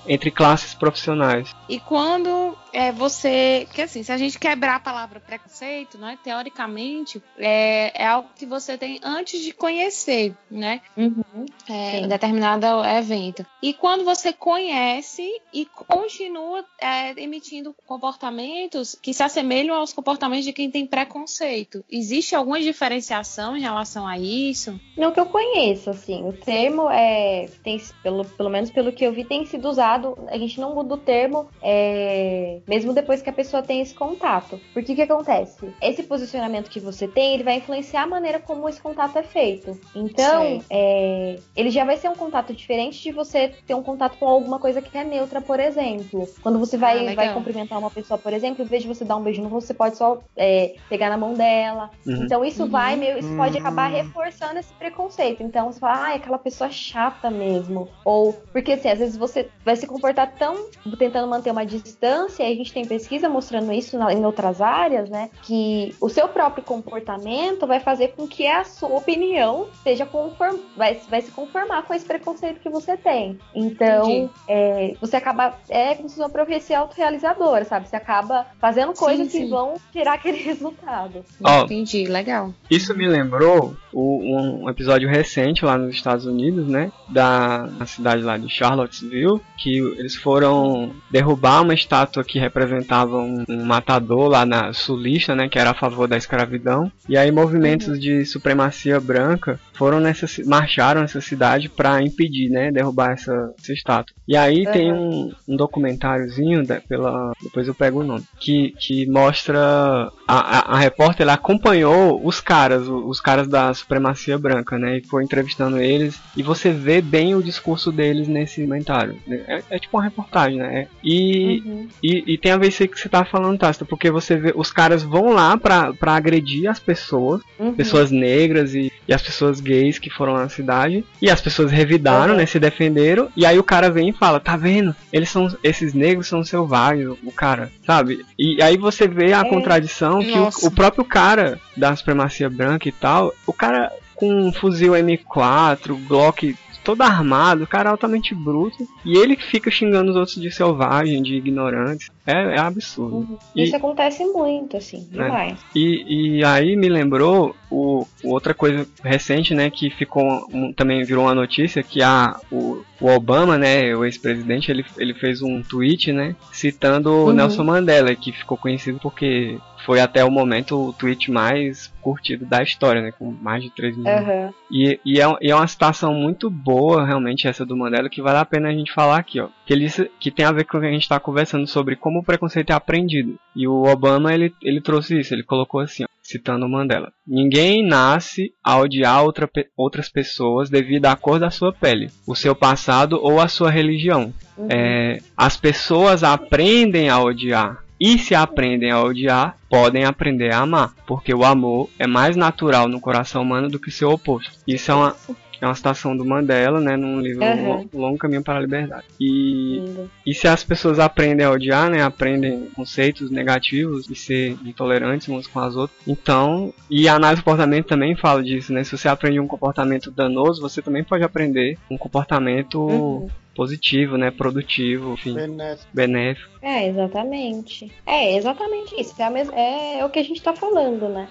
entre classes profissionais. E quando é, você. Que assim, se a gente quebrar a palavra preconceito, né? Teoricamente, é, é algo que você tem antes de conhecer, né? Uhum. É, em determinado evento. E quando você conhece e continua é, emitindo comportamentos que se assemelham aos comportamentos de quem tem preconceito. Existe alguma diferenciação em relação a isso? Não que eu conheço, assim. O termo é. Tem, pelo, pelo menos pelo que eu vi, tem sido usado. A gente não muda o termo. É, mesmo depois que a pessoa tem esse contato. Porque o que acontece? Esse posicionamento que você tem, ele vai influenciar a maneira como esse contato é feito. Então, é, ele já vai ser um contato diferente de você ter um contato com alguma coisa que é neutra, por exemplo. Quando você vai, ah, vai cumprimentar uma pessoa, por exemplo, em vez de você dar um beijo no rosto, você pode só é, pegar na mão dela. Uhum. Então, isso uhum. vai meio, isso pode acabar reforçando esse preconceito. Então, você fala, ah, é aquela pessoa chata mesmo. Ou, porque assim, às vezes você vai se comportar tão tentando manter uma distância e gente tem pesquisa mostrando isso na, em outras áreas, né? Que o seu próprio comportamento vai fazer com que a sua opinião seja conform, vai, vai se conformar com esse preconceito que você tem. Então, é, você acaba. É como se fosse uma profecia autorrealizadora, sabe? Você acaba fazendo coisas sim, sim. que vão tirar <laughs> aquele resultado. Oh, Entendi, legal. Isso me lembrou o, um episódio recente lá nos Estados Unidos, né? Da cidade lá de Charlottesville, que eles foram derrubar uma estátua que representava um, um, matador lá na sulista, né, que era a favor da escravidão. E aí movimentos uhum. de supremacia branca foram nessa marcharam nessa cidade para impedir, né, derrubar essa, essa estátua. E aí uhum. tem um, um documentáriozinho da, pela depois eu pego o nome que, que mostra a, a, a repórter ela acompanhou os caras, os, os caras da supremacia branca, né, e foi entrevistando eles e você vê bem o discurso deles nesse documentário. É, é tipo uma reportagem, né? E, uhum. e, e, tem a ver isso que você tá falando, Tasta, porque você vê os caras vão lá pra, pra agredir as pessoas, uhum. pessoas negras e, e as pessoas gays que foram na cidade, e as pessoas revidaram, uhum. né, se defenderam, e aí o cara vem e fala, tá vendo? Eles são, esses negros são selvagens, o cara, sabe? E aí você vê a é. contradição que o, o próprio cara da supremacia branca e tal, o cara com um fuzil M4, Glock todo armado, o cara é altamente bruto. E ele fica xingando os outros de selvagem, de ignorantes. É, é absurdo. Uhum. E, Isso acontece muito, assim, é. demais. É. E, e aí me lembrou o, outra coisa recente, né, que ficou um, também virou uma notícia que a, o, o Obama, né, o ex-presidente, ele, ele fez um tweet, né, citando uhum. Nelson Mandela, que ficou conhecido porque foi até o momento o tweet mais curtido da história, né? Com mais de 3 milhões. Uhum. E, e, é, e é uma citação muito boa, realmente, essa do Mandela, que vale a pena a gente falar aqui, ó. Que, ele, que tem a ver com o que a gente está conversando sobre como o preconceito é aprendido. E o Obama, ele, ele trouxe isso, ele colocou assim, ó, citando o Mandela. Ninguém nasce a odiar outra, outras pessoas devido à cor da sua pele, o seu passado ou a sua religião. Uhum. É, as pessoas aprendem a odiar e se aprendem a odiar, podem aprender a amar, porque o amor é mais natural no coração humano do que seu oposto. Isso é uma, é uma citação do Mandela, né, num livro uhum. Longo Caminho para a Liberdade. E, e se as pessoas aprendem a odiar, né, aprendem conceitos negativos e ser intolerantes uns com as outras, então, e a análise do comportamento também fala disso, né, se você aprende um comportamento danoso, você também pode aprender um comportamento uhum positivo, né? Produtivo, enfim. Benéfico. benéfico. É, exatamente. É, exatamente isso. É, a mes... é o que a gente tá falando, né?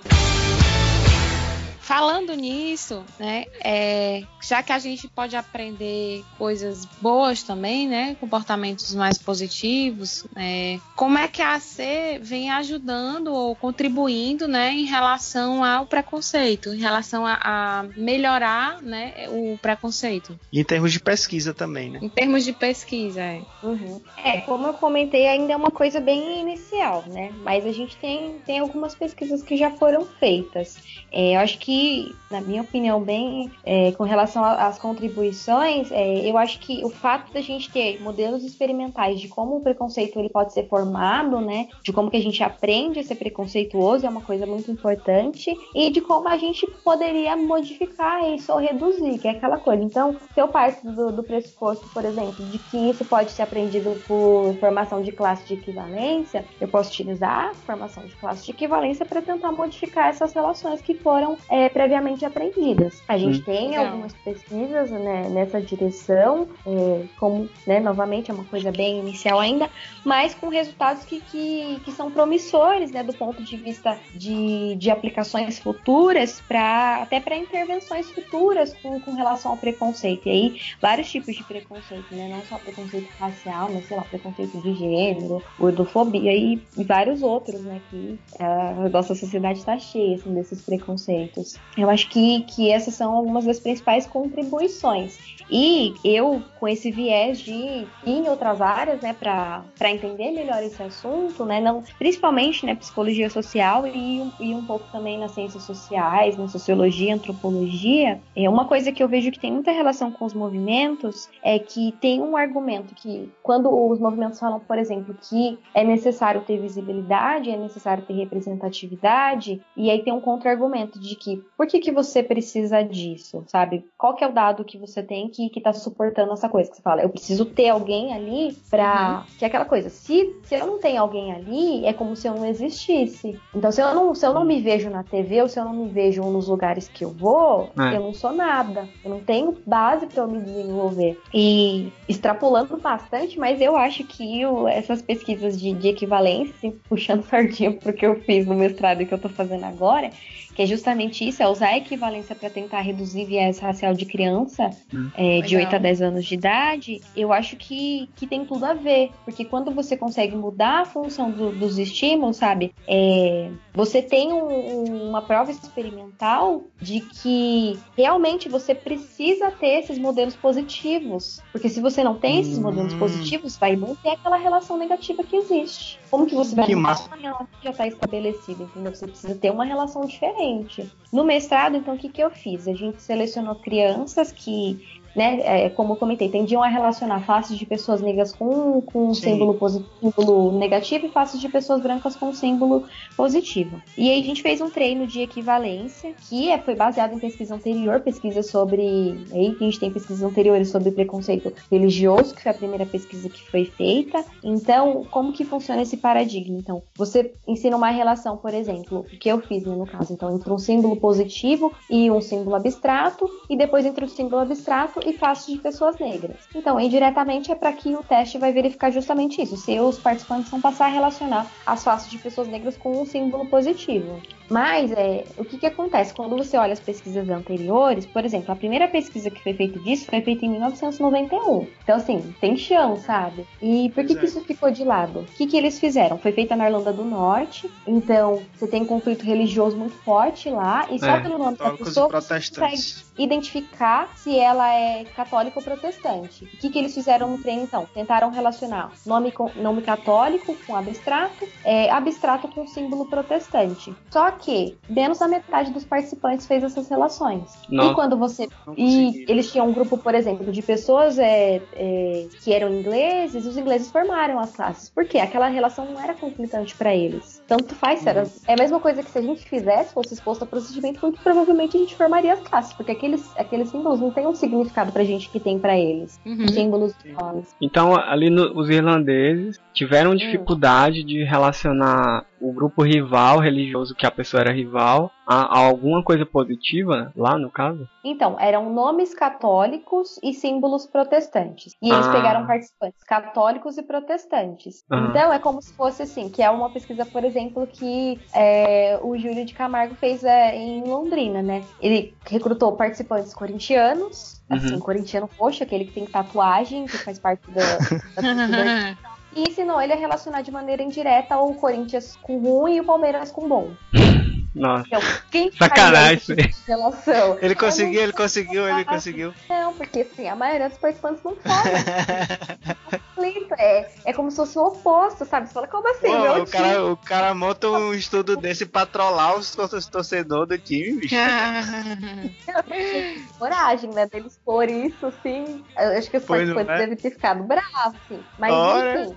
Falando nisso, né, é, já que a gente pode aprender coisas boas também, né, comportamentos mais positivos, é, como é que a AC vem ajudando ou contribuindo, né, em relação ao preconceito, em relação a, a melhorar, né, o preconceito? E em termos de pesquisa também, né? Em termos de pesquisa, é. Uhum. É, como eu comentei, ainda é uma coisa bem inicial, né, mas a gente tem, tem algumas pesquisas que já foram feitas. É, eu acho que na minha opinião, bem é, com relação às contribuições, é, eu acho que o fato da gente ter modelos experimentais de como o preconceito ele pode ser formado, né, de como que a gente aprende a ser preconceituoso é uma coisa muito importante e de como a gente poderia modificar isso ou reduzir, que é aquela coisa. Então, se eu parto do, do pressuposto, por exemplo, de que isso pode ser aprendido por formação de classe de equivalência, eu posso utilizar a formação de classe de equivalência para tentar modificar essas relações que foram é, previamente aprendidas. A gente tem Legal. algumas pesquisas né, nessa direção, é, como, né, novamente, é uma coisa bem inicial ainda, mas com resultados que, que, que são promissores, né, do ponto de vista de, de aplicações futuras, para até para intervenções futuras com, com relação ao preconceito. E aí, vários tipos de preconceito, né, não só preconceito racial, mas, sei lá, preconceito de gênero, gordofobia e, e vários outros, né, que a nossa sociedade está cheia, assim, desses preconceitos. Eu acho que, que essas são algumas das principais contribuições. E eu, com esse viés de ir em outras áreas, né, para entender melhor esse assunto, né, não, principalmente, né, psicologia social e, e um pouco também nas ciências sociais, na sociologia, antropologia, é uma coisa que eu vejo que tem muita relação com os movimentos é que tem um argumento que, quando os movimentos falam, por exemplo, que é necessário ter visibilidade, é necessário ter representatividade, e aí tem um contra-argumento de que, por que, que você precisa disso, sabe? Qual que é o dado que você tem que, que tá suportando essa coisa? Que você fala, eu preciso ter alguém ali pra... Que é aquela coisa, se, se eu não tenho alguém ali, é como se eu não existisse. Então, se eu não, se eu não me vejo na TV, ou se eu não me vejo nos lugares que eu vou, É. eu não sou nada. Eu não tenho base pra eu me desenvolver. E extrapolando bastante, mas eu acho que essas pesquisas de, de equivalência, assim, puxando <laughs> sardinha pro que eu fiz no mestrado e que eu tô fazendo agora, que é justamente isso, é usar a equivalência para tentar reduzir viés racial de criança Hum. é, de Legal. 8 a 10 anos de idade, eu acho que, que tem tudo a ver. Porque quando você consegue mudar a função do- dos estímulos, sabe? É, você tem um- um- uma prova experimental de que realmente você precisa ter esses modelos positivos. Porque se você não tem esses modelos Hum. positivos, vai manter aquela relação negativa que existe. Como que você vai Que uma relação que já está estabelecida, entendeu? Você precisa ter uma relação diferente. No mestrado, então, o que, que eu fiz? A gente selecionou crianças que, né, é, como eu comentei, tendiam a relacionar faces de pessoas negras com, com um símbolo, posi- símbolo negativo e faces de pessoas brancas com um símbolo positivo. E aí a gente fez um treino de equivalência, que é, foi baseado em pesquisa anterior, pesquisa sobre. Aí a gente tem pesquisas anteriores sobre preconceito religioso, que foi a primeira pesquisa que foi feita. Então, como que funciona esse paradigma? Então, você ensina uma relação, por exemplo, o que eu fiz né, no caso, então, entre um símbolo positivo e um símbolo abstrato, e depois entre o símbolo abstrato e faces de pessoas negras. Então, indiretamente é para que o teste vai verificar justamente isso, se os participantes vão passar a relacionar as faces de pessoas negras com um símbolo positivo. Mas é, o que, que acontece? Quando você olha as pesquisas anteriores, por exemplo, a primeira pesquisa que foi feita disso foi feita em 1991. Então, assim, tem chão, sabe? E por que, que é. isso ficou de lado? O que, que eles fizeram? Foi feita na Irlanda do Norte, então você tem um conflito religioso muito forte lá, e só É, pelo nome da Católicos e pessoa você protestantes. identificar se ela é católica ou protestante. O que, que eles fizeram no treino, então? Tentaram relacionar nome, com, nome católico com abstrato, é, abstrato com símbolo protestante. Só que menos da metade dos participantes fez essas relações. Nossa. E quando você e eles tinham um grupo, por exemplo, de pessoas é, é, que eram ingleses, e os ingleses formaram as classes. Por quê? Aquela relação não era conflitante para eles. Tanto faz, era, é a mesma coisa que se a gente fizesse, fosse exposto a procedimento, muito provavelmente a gente formaria as classes, porque aqueles, aqueles símbolos não têm um significado pra gente que tem pra eles. Uhum. Os símbolos de nomes. Então, ali no- os irlandeses tiveram dificuldade de relacionar o grupo rival religioso que a pessoa era rival a, a alguma coisa positiva, lá no caso? Então, eram nomes católicos e símbolos protestantes. E eles Ah. pegaram participantes católicos e protestantes. Aham. Então, é como se fosse assim, que é uma pesquisa, por exemplo, que é, o Júlio de Camargo fez é, em Londrina, né? Ele recrutou participantes corintianos, assim, Uhum. corintiano roxo, aquele que tem tatuagem, que faz parte da, da <laughs> e ensinou ele a relacionar de maneira indireta o Corinthians com ruim e o Palmeiras com bom. <laughs> Nossa. Então, quem Sacanagem tipo relação? Ele conseguiu, ele conseguiu, ele conseguiu. Não, porque assim, a maioria dos participantes não fazem. <laughs> conflito. É, é como se fosse o oposto, sabe? Você fala, como assim? Pô, meu o, cara, o cara monta um estudo desse pra trollar os os torcedores do time, bicho. <laughs> coragem, né? Deles expor isso, assim. Eu acho que os Pois participantes é? devem ter ficado bravos, assim. Mas Ora. enfim.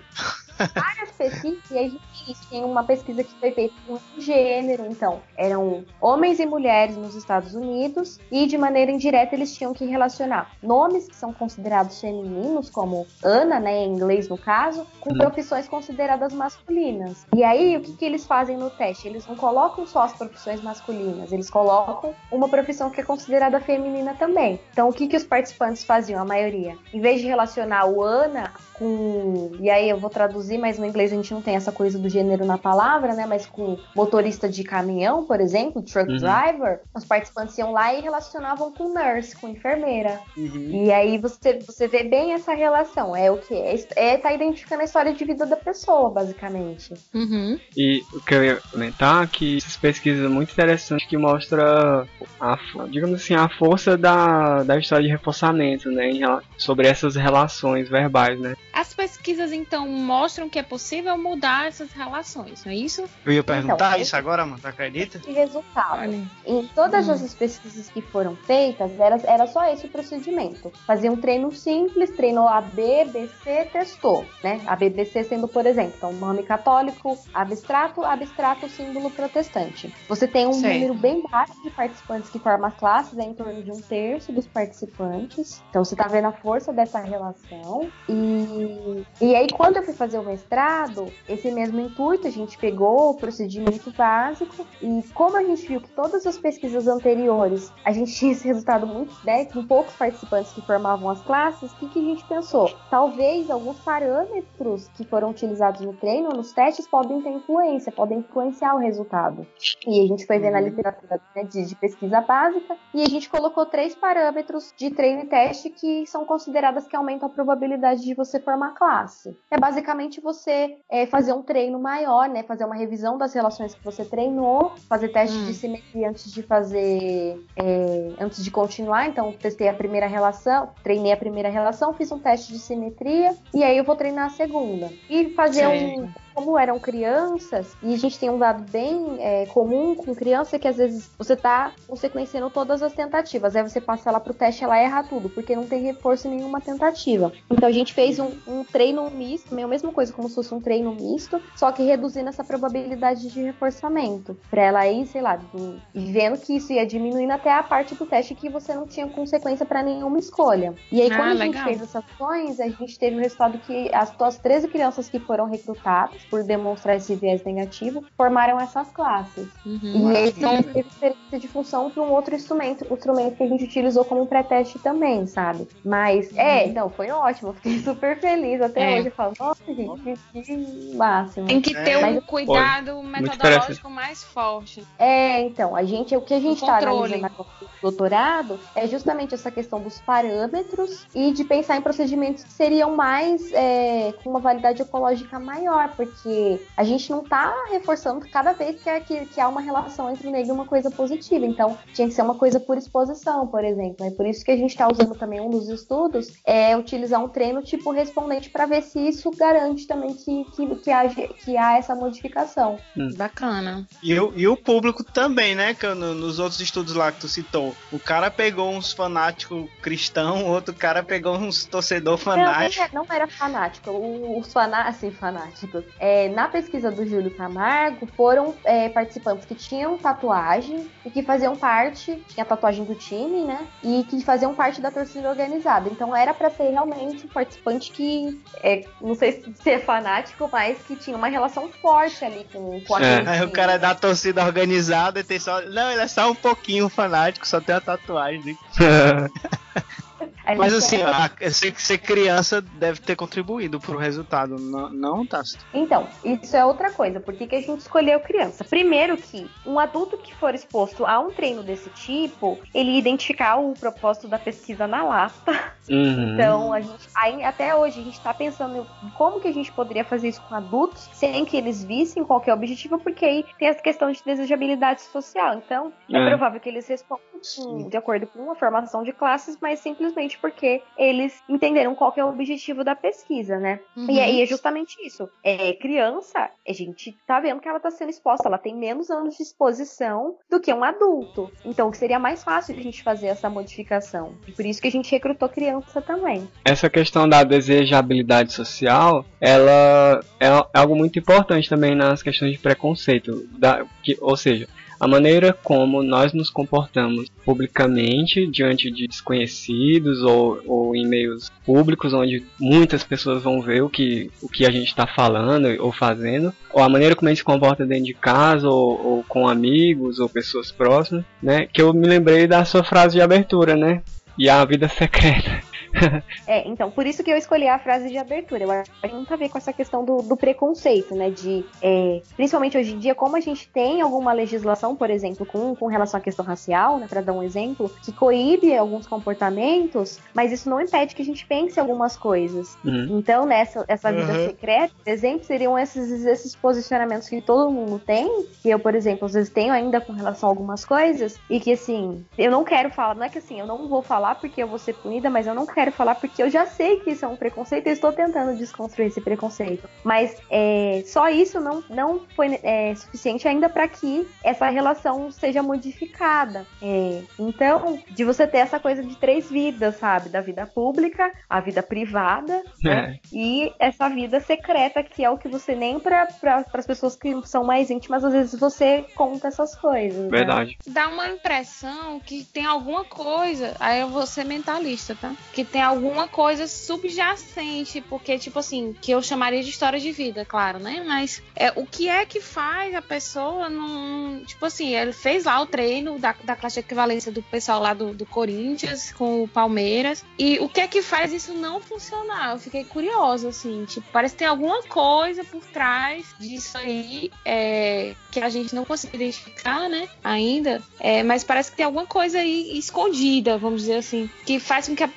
Várias pesquisas, e a gente tem uma pesquisa que foi feita com gênero, então, eram homens e mulheres nos Estados Unidos, e de maneira indireta eles tinham que relacionar nomes que são considerados femininos, como Ana, né, em inglês no caso, com profissões consideradas masculinas. E aí, o que, que eles fazem no teste? Eles não colocam só as profissões masculinas, eles colocam uma profissão que é considerada feminina também. Então, o que, que os participantes faziam, a maioria? Em vez de relacionar o Ana com. E aí eu vou traduzir, mas no inglês a gente não tem essa coisa do gênero na palavra, né? Mas com motorista de caminhão, por exemplo, truck Uhum. driver, os participantes iam lá e relacionavam com nurse, com enfermeira. Uhum. E aí você, você vê bem essa relação. É o que? É, é tá identificando a história de vida da pessoa, basicamente. Uhum. E o que eu ia comentar é que essas pesquisas muito interessantes que mostra a, digamos assim, a força da, da história de reforçamento, né, em sobre essas relações verbais, né? As pesquisas, então, mostram que é possível mudar essas relações, não é isso? Eu ia perguntar Então, isso agora, mano, tu acredita? De resultado. Olha. Em todas Hum. essas pesquisas que foram feitas, era, era só esse o procedimento. Fazia um treino simples, treinou A, B, B, C, testou, né? A, B, B, C sendo, por exemplo, então, nome católico, abstrato, abstrato, símbolo protestante. Você tem um Certo. número bem baixo de participantes que formam as classes, é em torno de um terço dos participantes. Então, você tá vendo a força dessa relação. E, e aí, quando eu fui fazer o mestrado, esse mesmo intuito, a gente pegou o procedimento básico e como a gente viu que todas as pesquisas anteriores a gente <laughs> tinha esse resultado muito, né, com poucos participantes que formavam as classes, o que, que a gente pensou? Talvez alguns parâmetros que foram utilizados no treino, nos testes, podem ter influência, podem influenciar o resultado. E a gente foi ver na literatura né, de, de pesquisa básica e a gente colocou três parâmetros de treino e teste que são consideradas que aumentam a probabilidade de você formar classe. É basicamente você é, fazer um treino maior, né? Fazer uma revisão das relações que você treinou, fazer teste Hum. de simetria antes de fazer, é, antes de continuar. Então, testei a primeira relação, treinei a primeira relação, fiz um teste de simetria e aí eu vou treinar a segunda. E fazer Sim. um como eram crianças, e a gente tem um dado bem é, comum com criança que às vezes você tá sequenciando todas as tentativas, aí você passa ela pro teste ela erra tudo, porque não tem reforço em nenhuma tentativa. Então a gente fez um, um treino misto, a mesma coisa como se fosse um treino misto, só que reduzindo essa probabilidade de reforçamento. Pra ela ir, sei lá, do- e vendo que isso ia diminuindo até a parte do teste que você não tinha consequência pra nenhuma escolha. E aí, Ah, quando a gente fez essas ações, a gente teve o resultado que as, as 13 crianças que foram recrutadas por demonstrar esse viés negativo formaram essas classes. Uhum. E aí então teve diferença de função para um outro instrumento, o instrumento que a gente utilizou como pré-teste também, sabe? Mas, é, então, foi ótimo, fiquei <laughs> super feliz até É. hoje. Eu falo, nossa, gente, que máximo. Tem que ter Mas- um cuidado metodológico mais forte. É, então, a gente, o que a gente está analisando agora no doutorado é justamente essa questão dos parâmetros e de pensar em procedimentos que seriam mais é, com uma validade ecológica maior, porque a gente não está reforçando cada vez que, é, que, que há uma relação entre o negro e uma coisa positiva. Então, tinha que ser uma coisa por exposição, por exemplo. É por isso que a gente está usando também um dos estudos é utilizar um treino tipo respondente para ver se isso garante também que, que, que, haja- que há essa modificação. Bacana. E o, e o público também, né? Que no- nos outros estudos lá que tu citou. O cara pegou uns fanáticos cristão, o outro cara pegou uns torcedor fanático. não, é- não era fanático. Os faná assim, fanáticos. É, na pesquisa do Júlio Camargo, foram é, participantes que tinham tatuagem e que faziam parte, tinha a tatuagem do time, né? E que faziam parte da torcida organizada. Então era pra ser realmente um participante que, é, não sei se é fanático, mas que tinha uma relação forte ali com, com É. aquele Aí o cara é da torcida organizada e tem só. Não, ele é só um pouquinho fanático, só tem a tatuagem. <laughs> né? Mas assim, a, ser, criança deve ter contribuído pro resultado, não, não Tássio? Então, isso é outra coisa. Por que, que a gente escolheu criança? Primeiro que um adulto que for exposto a um treino desse tipo, ele identificar o propósito da pesquisa na lata. Uhum. Então, a gente, até hoje, a gente está pensando em como que a gente poderia fazer isso com adultos, sem que eles vissem qual é o objetivo, porque aí tem essa questão de desejabilidade social. Então, é, é provável que eles respondam de acordo com uma formação de classes, mas simplesmente porque eles entenderam qual é o objetivo da pesquisa, né? Uhum. E aí é justamente isso. É, criança, a gente tá vendo que ela tá sendo exposta, ela tem menos anos de exposição do que um adulto. Então, que seria mais fácil de a gente fazer essa modificação. E por isso que a gente recrutou criança também. Essa questão da desejabilidade social, ela é algo muito importante também nas questões de preconceito. Da, que, ou seja, a maneira como nós nos comportamos publicamente diante de desconhecidos ou, ou em meios públicos onde muitas pessoas vão ver o que, o que a gente está falando ou fazendo, ou a maneira como a gente se comporta dentro de casa ou, ou com amigos ou pessoas próximas, né? Que eu me lembrei da sua frase de abertura, né? E a vida secreta é, então, por isso que eu escolhi a frase de abertura. Eu acho que tem muito a ver com essa questão do, do preconceito, né? De, é, principalmente hoje em dia, como a gente tem alguma legislação, por exemplo, com, com relação à questão racial, né? Para dar um exemplo, que coíbe alguns comportamentos, mas isso não impede que a gente pense algumas coisas. Uhum. Então, nessa essa vida uhum. secreta, por exemplo, seriam esses, esses posicionamentos que todo mundo tem, que eu, por exemplo, às vezes tenho ainda com relação a algumas coisas, e que assim, eu não quero falar, não é que assim, eu não vou falar porque eu vou ser punida, mas eu não quero quero falar porque eu já sei que isso é um preconceito e estou tentando desconstruir esse preconceito. Mas é, só isso não, não foi é, suficiente ainda para que essa relação seja modificada. É, então, de você ter essa coisa de três vidas, sabe? Da vida pública, a vida privada né? É. e essa vida secreta, que é o que você nem para pra, as pessoas que são mais íntimas, às vezes você conta essas coisas. Né? Verdade. Né? Dá uma impressão que tem alguma coisa, aí eu vou ser mentalista, tá? Que tem alguma coisa subjacente, porque, tipo assim, que eu chamaria de história de vida, claro, né? Mas é, o que é que faz a pessoa não. Tipo assim, ele fez lá o treino da, da classe de equivalência do pessoal lá do, do Corinthians com o Palmeiras. E o que é que faz isso não funcionar? Eu fiquei curiosa, assim, tipo, parece que tem alguma coisa por trás disso aí é, que a gente não consegue identificar, né? Ainda. É, mas parece que tem alguma coisa aí escondida, vamos dizer assim, que faz com que a,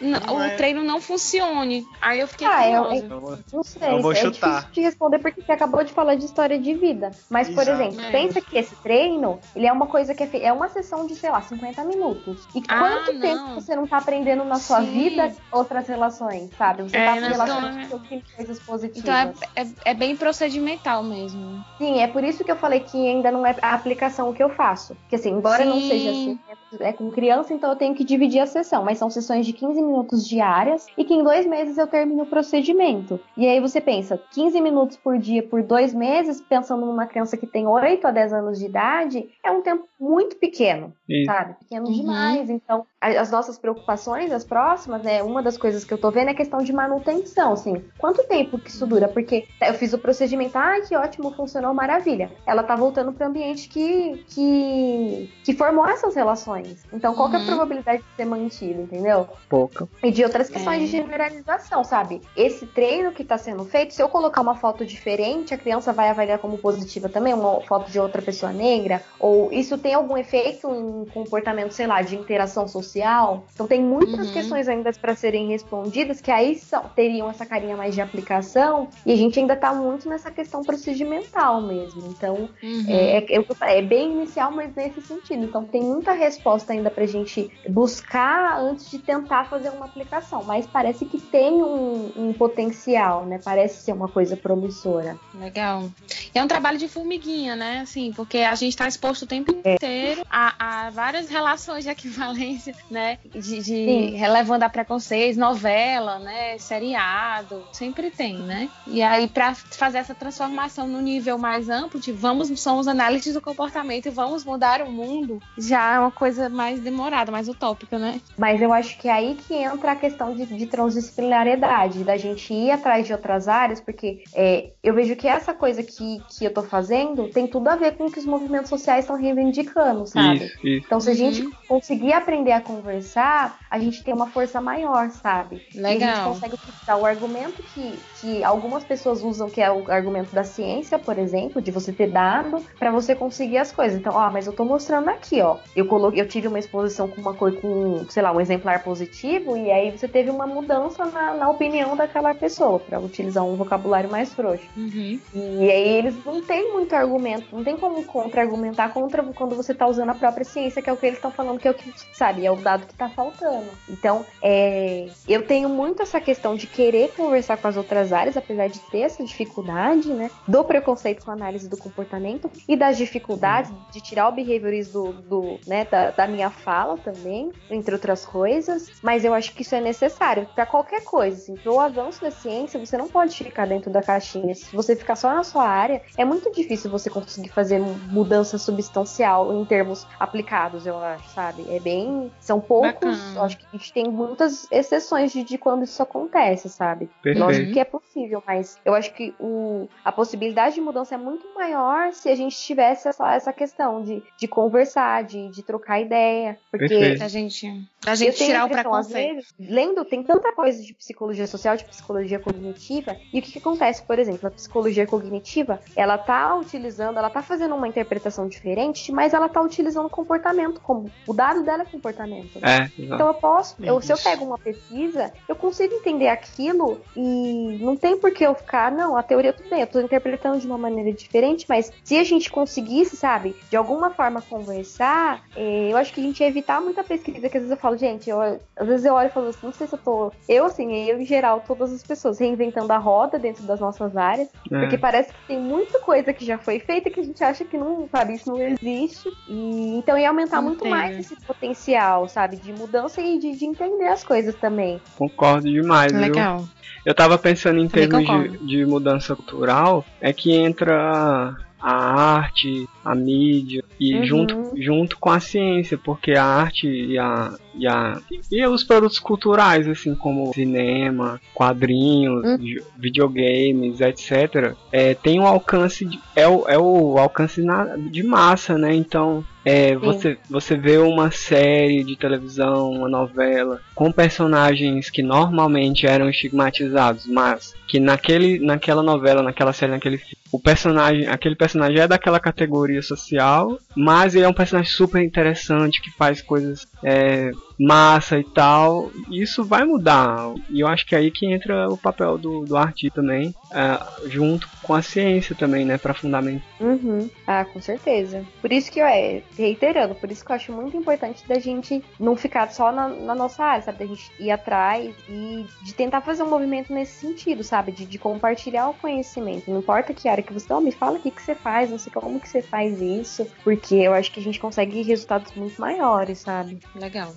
é. treino não funcione. Aí eu fiquei ah, eu, eu, não sei, eu vou é chutar. difícil de responder porque você acabou de falar de história de vida. Mas, Exato. por exemplo, é. pensa que esse treino, ele é uma coisa que é, é uma sessão de, sei lá, 50 minutos. E ah, quanto não. tempo você não tá aprendendo na sua Sim. vida outras relações, sabe? Você é, tá se relacionando com coisas positivas. Então é, é, é, bem procedimental mesmo. Sim, é por isso que eu falei que ainda não é a aplicação que eu faço. Porque assim, embora Sim. não seja assim, é com criança, então eu tenho que dividir a sessão. Mas são sessões de 15 minutos diárias e que em dois meses eu termino o procedimento. E aí você pensa, 15 minutos por dia por dois meses, pensando numa criança que tem 8 a 10 anos de idade, é um tempo muito pequeno, Isso. sabe? Pequeno uhum. demais. Então, as nossas preocupações, as próximas, né? Uma das coisas que eu tô vendo é a questão de manutenção, assim. Quanto tempo que isso dura? Porque eu fiz o procedimento, ai, ah, que ótimo, funcionou maravilha. Ela tá voltando pro ambiente que, que, que formou essas relações. Então, qual uhum. é a uhum. probabilidade de ser mantido, entendeu? Pouca. E de outras questões é. de generalização, sabe? Esse treino que tá sendo feito, se eu colocar uma foto diferente, a criança vai avaliar como positiva também, uma foto de outra pessoa negra, ou isso tem algum efeito em comportamento, sei lá, de interação social. Então tem muitas uhum. questões ainda para serem respondidas que aí são, teriam essa carinha mais de aplicação e a gente ainda está muito nessa questão procedimental mesmo. Então uhum. é, é, é, bem inicial, mas nesse sentido. Então tem muita resposta ainda para a gente buscar antes de tentar fazer uma aplicação. Mas parece que tem um, um potencial, né? Parece ser uma coisa promissora. Legal. É um trabalho de formiguinha, né? Assim, porque a gente está exposto o tempo é. Inteiro a, a várias relações de equivalência né? De, de relevando a preconceitos, novela, né? Seriado, sempre tem, né? E aí, para fazer essa transformação no nível mais amplo, de vamos, somos análises do comportamento e vamos mudar o mundo, já é uma coisa mais demorada, mais utópica, né? Mas eu acho que é aí que entra questão de, de transdisciplinariedade, da gente ir atrás de outras áreas, porque é, eu vejo que essa coisa que, que eu tô fazendo tem tudo a ver com o que os movimentos sociais estão reivindicando, sabe? Isso, isso. Então, se a gente conseguir aprender a conversar, a gente tem uma força maior, sabe? E a gente Legal. consegue utilizar o argumento que, que algumas pessoas usam, que é o argumento da ciência, por exemplo, de você ter dado pra você conseguir as coisas. Então, ó, mas eu tô mostrando aqui, ó. Eu coloquei, eu tive uma exposição com uma cor com, sei lá, um exemplar positivo, e aí você teve uma mudança na, na opinião daquela pessoa, pra utilizar um vocabulário mais frouxo. Uhum. E aí eles não têm muito argumento, não tem como contra-argumentar contra quando você tá usando a própria ciência, que é o que eles estão falando, que é o que, sabe, é o dado que tá faltando. Então, é, eu tenho muito essa questão de querer conversar com as outras áreas, apesar de ter essa dificuldade, né, do preconceito com a análise do comportamento e das dificuldades de tirar o behaviorismo do, do né, da, da minha fala também, entre outras coisas, mas eu acho que isso é necessário para qualquer coisa, assim, pro avanço da ciência, você não pode ficar dentro da caixinha. Se você ficar só na sua área, é muito difícil você conseguir fazer mudança substancial em termos aplicados, eu acho, sabe? É bem. São poucos. Acho que a gente tem muitas exceções de, de quando isso acontece, sabe? Perfeito. Lógico que é possível, mas eu acho que o, a possibilidade de mudança é muito maior se a gente tivesse essa, essa questão de, de conversar, de, de trocar ideia. Porque Perfeito. Pra gente, eu gente tirar a o preconceito. vezes, lendo, tem tanta coisa de psicologia social, de psicologia cognitiva, e o que, que acontece, por exemplo, a psicologia cognitiva, ela tá utilizando, ela tá fazendo uma interpretação diferente, mas ela tá utilizando comportamento, como o dado dela é comportamento. né? É. Então eu posso, eu, se eu pego uma pesquisa, eu consigo entender aquilo e não tem por que eu ficar, não, a teoria tudo bem, eu tô interpretando de uma maneira diferente, mas se a gente conseguisse, sabe, de alguma forma conversar, eh, eu acho que a gente ia evitar muita pesquisa, que às vezes eu falo, gente, eu- às vezes eu olho e falo assim, não sei se eu tô, eu assim, eu em geral, todas as pessoas reinventando a roda dentro das nossas áreas, É. porque parece que tem muita coisa que já foi feita que a gente acha que não, sabe, isso não existe. E então ia aumentar muito mais esse potencial, sabe, de mudança e de, de entender as coisas também. Concordo demais, viu? Legal. Eu tava pensando em Também termos de, de mudança cultural, é que entra a arte, a mídia e Uhum. junto, junto com a ciência, porque a arte e a, e a e os produtos culturais, assim como cinema, quadrinhos, Uhum. vi- videogames, etc, é, tem um alcance de, é, o, é o alcance na- de massa, né? Então é, você, você vê uma série de televisão, uma novela, com personagens que normalmente eram estigmatizados, mas que naquele, naquela novela, naquela série, naquele o personagem, aquele personagem é daquela categoria social, mas ele é um personagem super interessante que faz coisas é, massa e tal. Isso vai mudar. E eu acho que é aí que entra o papel do, do artista também, é, junto com a ciência também, né, para fundamentar. Uhum. Ah, com certeza. Por isso que eu é, reiterando, por isso que eu acho muito importante da gente não ficar só na, na nossa área, sabe? Da gente ir atrás e de tentar fazer um movimento nesse sentido, sabe? De, de compartilhar o conhecimento. Não importa que área que você tá, me fala o que, que você faz, não sei como que você faz isso, porque eu acho que a gente consegue resultados muito maiores, sabe? Legal.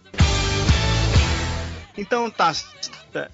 Então, tá.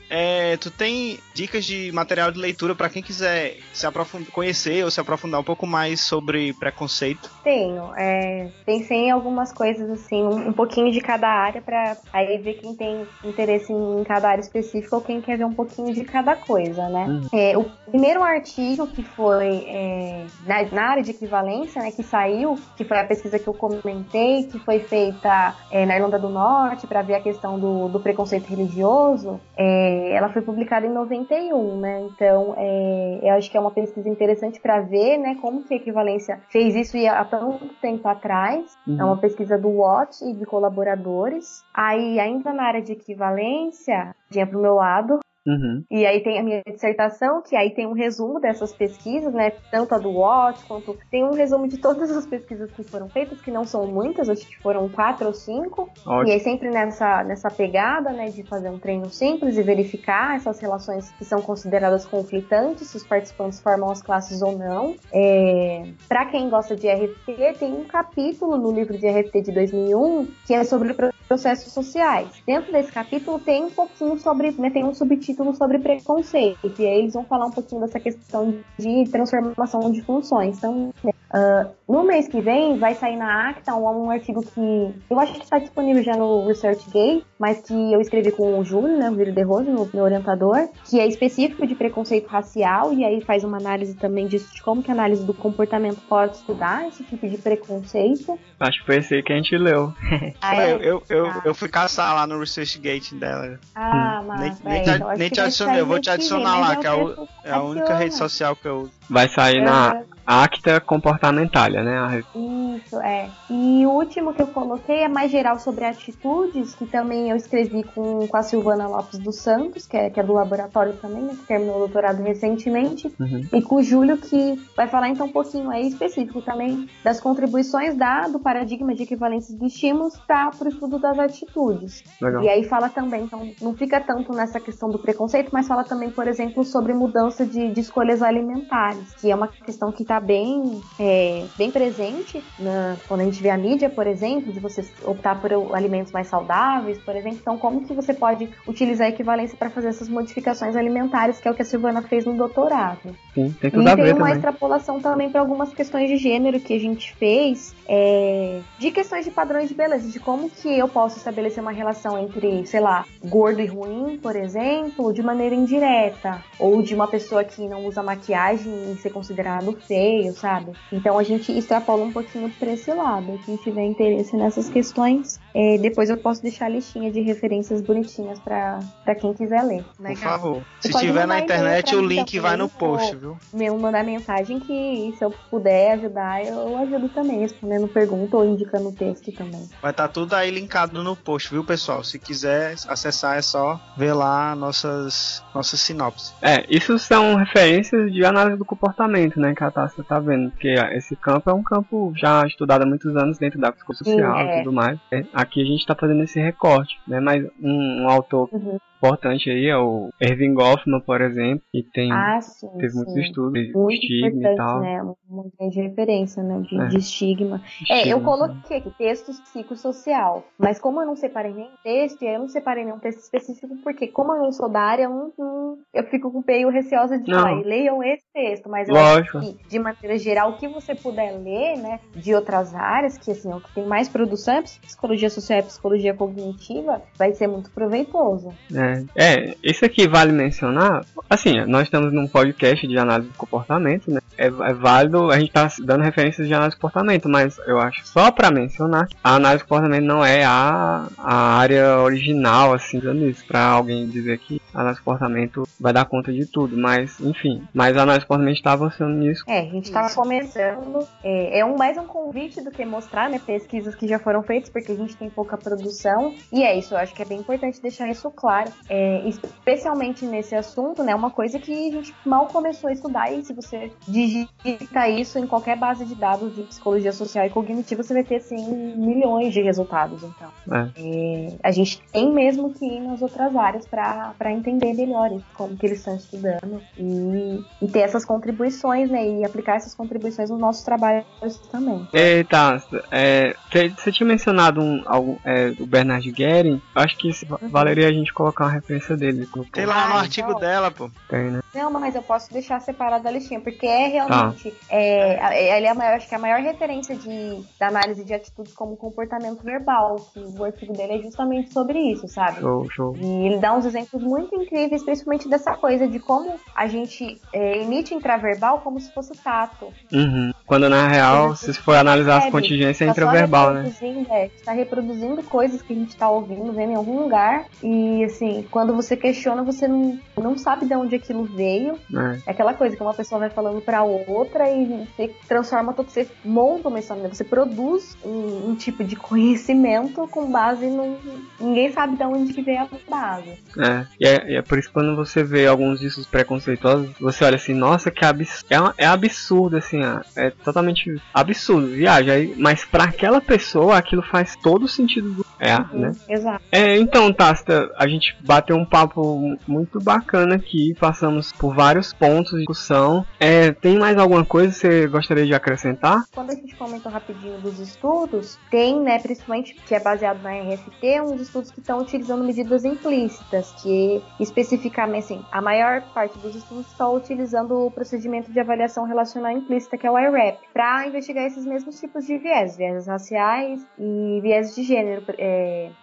É, tu tem dicas de material de leitura pra quem quiser se aprofundar, conhecer ou se aprofundar um pouco mais sobre preconceito? Tenho. É, pensei em algumas coisas assim, um, um pouquinho de cada área pra aí ver quem tem interesse em, cada área específica ou quem quer ver um pouquinho de cada coisa, né? Uhum. É, o primeiro artigo que foi é, na, na área de equivalência, né, que saiu, que foi a pesquisa que eu comentei, que foi feita é, na Irlanda do Norte para ver a questão do, do preconceito religioso, é, ela foi publicada em 91, né? Então, é, eu acho que é uma pesquisa interessante para ver, né, como que a equivalência fez isso e há tanto tempo atrás. É uma pesquisa do Watch e de colaboradores. Aí, ainda na área de equivalência, tinha pro meu lado, Uhum. e aí tem a minha dissertação, que aí tem um resumo dessas pesquisas, né? Tanto a do Watts quanto. Tem um resumo de todas as pesquisas que foram feitas, que não são muitas, acho que foram quatro ou cinco. Ótimo. E aí sempre nessa, nessa pegada, né, de fazer um treino simples e verificar essas relações que são consideradas conflitantes, se os participantes formam as classes ou não. É... Para quem gosta de RFT, tem um capítulo no livro de RFT de 2001 que é sobre processos sociais. Dentro desse capítulo tem um pouquinho sobre, né, tem um subtítulo sobre preconceito, e aí eles vão falar um pouquinho dessa questão de transformação de funções também. Uh, no mês que vem vai sair na Acta um, um artigo que eu acho que está disponível já no ResearchGate, mas que eu escrevi com o Júlio, né, o Júlio De Rose, meu, meu orientador, que é específico de preconceito racial e aí faz uma análise também disso, de como que a análise do comportamento pode estudar esse tipo de preconceito. Acho que foi esse aí que a gente leu. <laughs> ah, é? eu, eu, eu, ah. eu, fui caçar lá no ResearchGate dela. Ah, hum. mas nem, nem, é, então, nem te adicionei, eu vou te adicionar lá, que é, o, é a única rede social que eu uso. Vai sair na Acta Comportamentália, né? Isso, é. E o último que eu coloquei é mais geral sobre atitudes, que também eu escrevi com, com a Silvana Lopes dos Santos, que é, que é do laboratório também, né, que terminou o doutorado recentemente, uhum. e com o Júlio, que vai falar então um pouquinho aí específico também das contribuições da, do paradigma de equivalência de estímulos para o estudo das atitudes. Legal. E aí fala também, então não fica tanto nessa questão do preconceito, mas fala também, por exemplo, sobre mudança de, de escolhas alimentares, que é uma questão que está bem, é, bem presente na, quando a gente vê a mídia, por exemplo, de você optar por alimentos mais saudáveis, por exemplo. Então, como que você pode utilizar a equivalência para fazer essas modificações alimentares, que é o que a Silvana fez no doutorado. Sim, tem tudo e a ver tem uma também. extrapolação também para algumas questões de gênero que a gente fez, é, de questões de padrões de beleza, de como que eu posso estabelecer uma relação entre, sei lá, gordo e ruim, por exemplo, de maneira indireta, ou de uma pessoa que não usa maquiagem e ser considerado feio, sabe? Então a gente extrapola um pouquinho para esse lado. Quem tiver interesse nessas questões, é, depois eu posso deixar a listinha de referências bonitinhas para quem quiser ler. Por favor. Se tiver na internet, o link vai no post, viu? Meu mandar mensagem que se eu puder ajudar, eu ajudo também, respondendo pergunta ou indicando o texto também. Vai estar tá tudo aí linkado no post, viu, pessoal? Se quiser acessar, é só ver lá nossas, nossas sinopses. É, isso são referências de análise do comportamento, né, que a Tássia tá vendo, porque esse campo é um campo já estudado há muitos anos dentro da psicossocial e é. tudo mais. É, aqui a gente está fazendo esse recorte, né, mas um, um autor uhum importante aí é o Erving Goffman, por exemplo, que tem ah, sim, teve sim. muitos estudos de Muito estigma e tal. Né? Uma grande referência, né? De, é. de estigma. estigma. É, eu coloquei aqui textos psicossocial, mas como eu não separei nem texto, eu não separei nenhum texto específico, porque como eu não sou da área, eu, não, eu fico meio receosa de falar, leiam esse texto, mas eu Lógico. acho que, de maneira geral, o que você puder ler, né, de outras áreas, que assim, é o que tem mais produção é psicologia social e psicologia cognitiva, vai ser muito proveitoso. É. É, isso aqui vale mencionar. Assim, nós estamos num podcast de análise de comportamento, né? É, é válido, a gente está dando referências de análise de comportamento, mas eu acho só para mencionar, a análise de comportamento não é a, a área original, assim, dando isso, para alguém dizer que a análise de comportamento vai dar conta de tudo, mas enfim, mas a análise de comportamento está avançando nisso. É, a gente estava começando, é, é um, mais um convite do que mostrar, né, pesquisas que já foram feitas, porque a gente tem pouca produção, e é isso, eu acho que é bem importante deixar isso claro é, especialmente nesse assunto, né? Uma coisa que a gente mal começou a estudar e se você digita isso em qualquer base de dados de psicologia social e cognitiva, você vai ter assim milhões de resultados. Então, é. É, a gente tem mesmo que ir nas outras áreas para entender melhor como que eles estão estudando e, e, ter essas contribuições, né? E aplicar essas contribuições nos nossos trabalhos também. Eita, é, você tinha mencionado um, algo, é, o Bernard Guerin. Acho que uhum. valeria a gente colocar referência dele. Tem lá no ah, artigo então... dela, pô. Tem, né? Não, mas eu posso deixar separado a listinha, porque é realmente. Tá. É, ele é a maior, acho que é a maior referência de, da análise de atitudes como comportamento verbal. Que o artigo dele é justamente sobre isso, sabe? Show, show. E ele dá uns exemplos muito incríveis, principalmente dessa coisa de como a gente é, emite intraverbal como se fosse tato. Uhum. Quando na real, se for analisar as contingências, é intraverbal, né? É, está reproduzindo coisas que a gente está ouvindo, vendo em algum lugar. E assim, quando você questiona, você não, não sabe de onde aquilo veio. É. é aquela coisa que uma pessoa vai falando para outra e você transforma todo, você monta uma história, você produz um, um, tipo de conhecimento com base no. Ninguém sabe de onde que veio a base. É, e é, e é por isso que quando você vê alguns discos preconceituosos, você olha assim, nossa, que absurdo. É, é absurdo, assim, é totalmente absurdo, viaja. Mas para aquela pessoa, aquilo faz todo o sentido do É, Uhum, né? Exato. É, então, Tasta, a gente bateu um papo muito bacana aqui, passamos por vários pontos de discussão. É, tem mais alguma coisa que você gostaria de acrescentar? Quando a gente comentou rapidinho dos estudos, tem, né, principalmente que é baseado na RFT, uns estudos que estão utilizando medidas implícitas, que especificamente, assim, a maior parte dos estudos estão utilizando o procedimento de avaliação relacional implícita, que é o IRAP, para investigar esses mesmos tipos de viés, viés raciais e viés de gênero, é,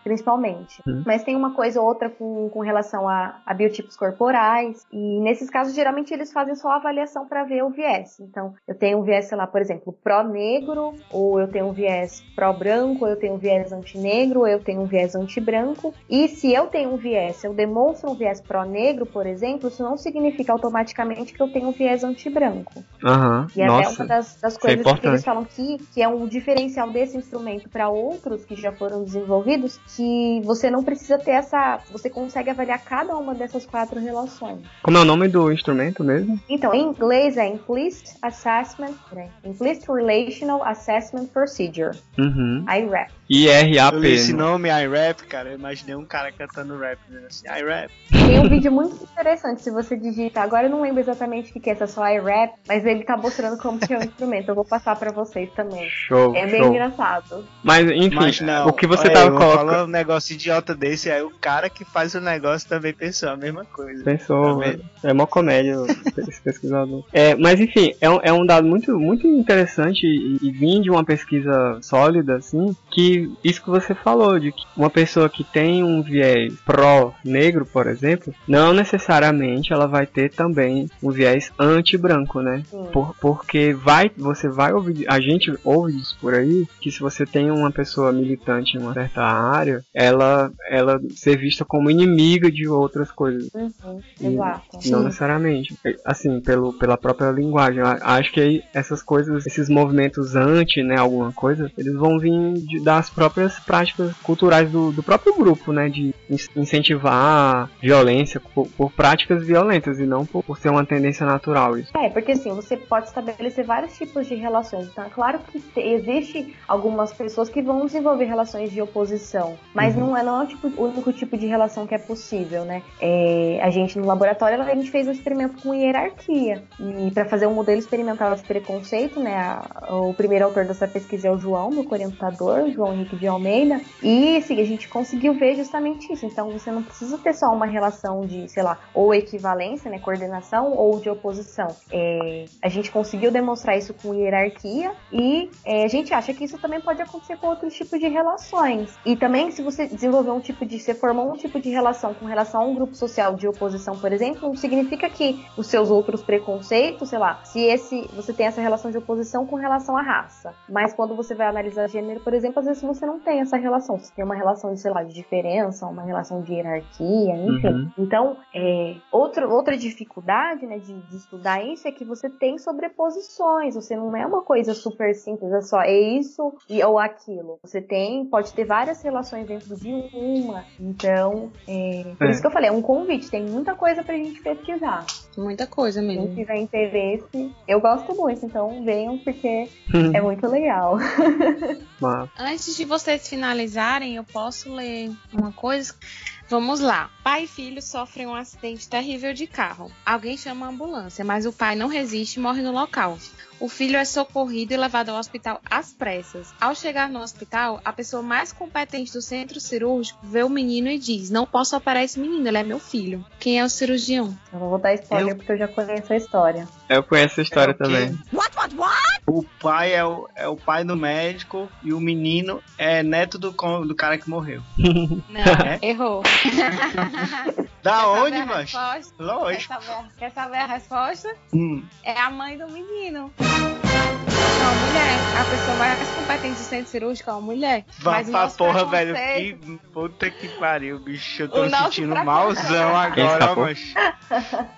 principalmente. Hum. Mas tem uma coisa ou outra com, com relação a, a biotipos corporais, e nesses casos, geralmente, eles fazem só a avaliação para ver o viés. Então, eu tenho um viés, sei lá, por exemplo, pró-negro, ou eu tenho um viés pró-branco, eu tenho um viés antinegro, ou eu tenho um viés antibranco. E se eu tenho um viés, eu demonstro um viés pró-negro, por exemplo, isso não significa automaticamente que eu tenho um viés antibranco. Aham, E até nossa. uma das, das é coisas que importante. eles falam que, que é um diferencial desse instrumento para outros que já foram desenvolvidos, que você não precisa ter essa. Você consegue avaliar cada uma dessas quatro relações. Como é o nome do instrumento mesmo? Então, em inglês é Implicit Assessment, peraí, Implicit Relational Assessment Procedure, Uhum. IRAP. IRAP. Eu li esse né? nome, iRap, cara, eu imaginei um cara cantando rap, dizendo assim, iRap. Tem um vídeo muito interessante se você digita. Agora eu não lembro exatamente o que é, se é só iRap, mas ele tá mostrando como que é o instrumento. Eu vou passar pra vocês também. Show, É bem show. engraçado. Mas, enfim, Mas não, o que você tava colocando. falar um negócio idiota desse, aí o cara que faz o negócio também pensou a mesma coisa. Pensou, vendo? é uma comédia esse pesquisador. É, mas enfim, é um, é um dado muito, muito interessante e, e vim de uma pesquisa sólida, assim, que isso que você falou, de que uma pessoa que tem um viés pró-negro, por exemplo, não necessariamente ela vai ter também um viés anti-branco, né? Por- porque vai, você vai ouvir, a gente ouve isso por aí, que se você tem uma pessoa militante em uma certa área, ela, ela ser vista como inimiga de outras coisas. Uhum, exato. Não necessariamente. Assim, pelo, pela própria linguagem. Acho que aí essas coisas, esses movimentos anti, né, alguma coisa, eles vão vir de- das próprias práticas culturais do, do próprio grupo, né, de in- incentivar violência por, por práticas violentas e não por, por ser uma tendência natural isso. É, porque assim, você pode estabelecer vários tipos de relações. Então, é claro que te- existe algumas pessoas que vão desenvolver relações de oposição, mas Uhum. não é, não é o, tipo- o único tipo de relação que é possível, né? É, a gente, no laboratório, a gente fez um experimento com hierarquia. E para fazer um modelo experimental de preconceito, né? a- o primeiro autor dessa pesquisa é o João, meu orientador, João Henrique de Almeida. E assim, a gente conseguiu ver justamente isso. Então, você não precisa ter só uma relação de, sei lá, ou equivalência, né? Coordenação ou de oposição. É, a gente conseguiu demonstrar isso com hierarquia e é, a gente acha que isso também pode acontecer com outros tipos de relações. E também, se você desenvolver um tipo de. Você formou um tipo de relação com relação a um grupo social de oposição, por exemplo, não significa que os seus outros preconceitos, sei lá, se esse você tem essa relação de oposição com relação à raça. Mas quando você vai analisar gênero, por exemplo, às vezes você não tem essa relação. Você tem uma relação de, sei lá, de diferença, uma relação de hierarquia, enfim. Uhum. Então, é, outro, outra dificuldade né, de, de estudar isso é que você tem sobreposições. Você não é uma coisa super simples, é só é isso e, ou aquilo. Você tem, pode ter várias relações dentro de uma. Então, é, por É. isso que eu falei, é um convite. Tem muita coisa pra gente pesquisar. Muita coisa Quem mesmo. tiver interesse, eu gosto muito. Então, venham porque é muito legal. <laughs> Antes de vocês finalizarem, eu posso ler uma coisa? Vamos lá. Pai e filho sofrem um acidente terrível de carro. Alguém chama a ambulância, mas o pai não resiste e morre no local. O filho é socorrido e levado ao hospital às pressas. Ao chegar no hospital, a pessoa mais competente do centro cirúrgico vê o menino e diz: Não posso operar esse menino, ele é meu filho. Quem é o cirurgião? Eu não vou dar spoiler Eu- porque eu já conheço a história. eu conheço a história É o quê? também. O pai é o, é o pai do médico e o menino é neto do, do cara que morreu. Não, É? errou. Da Quer onde, mas? resposta? Quer Lógico. saber, quer saber a resposta? Hum. É a mãe do menino. É uma mulher. A pessoa mais competente do centro cirúrgico é uma mulher. Vá pra porra, velho. preconceito- Que puta que pariu, bicho. Eu tô O me sentindo malzão agora, escapou? mas.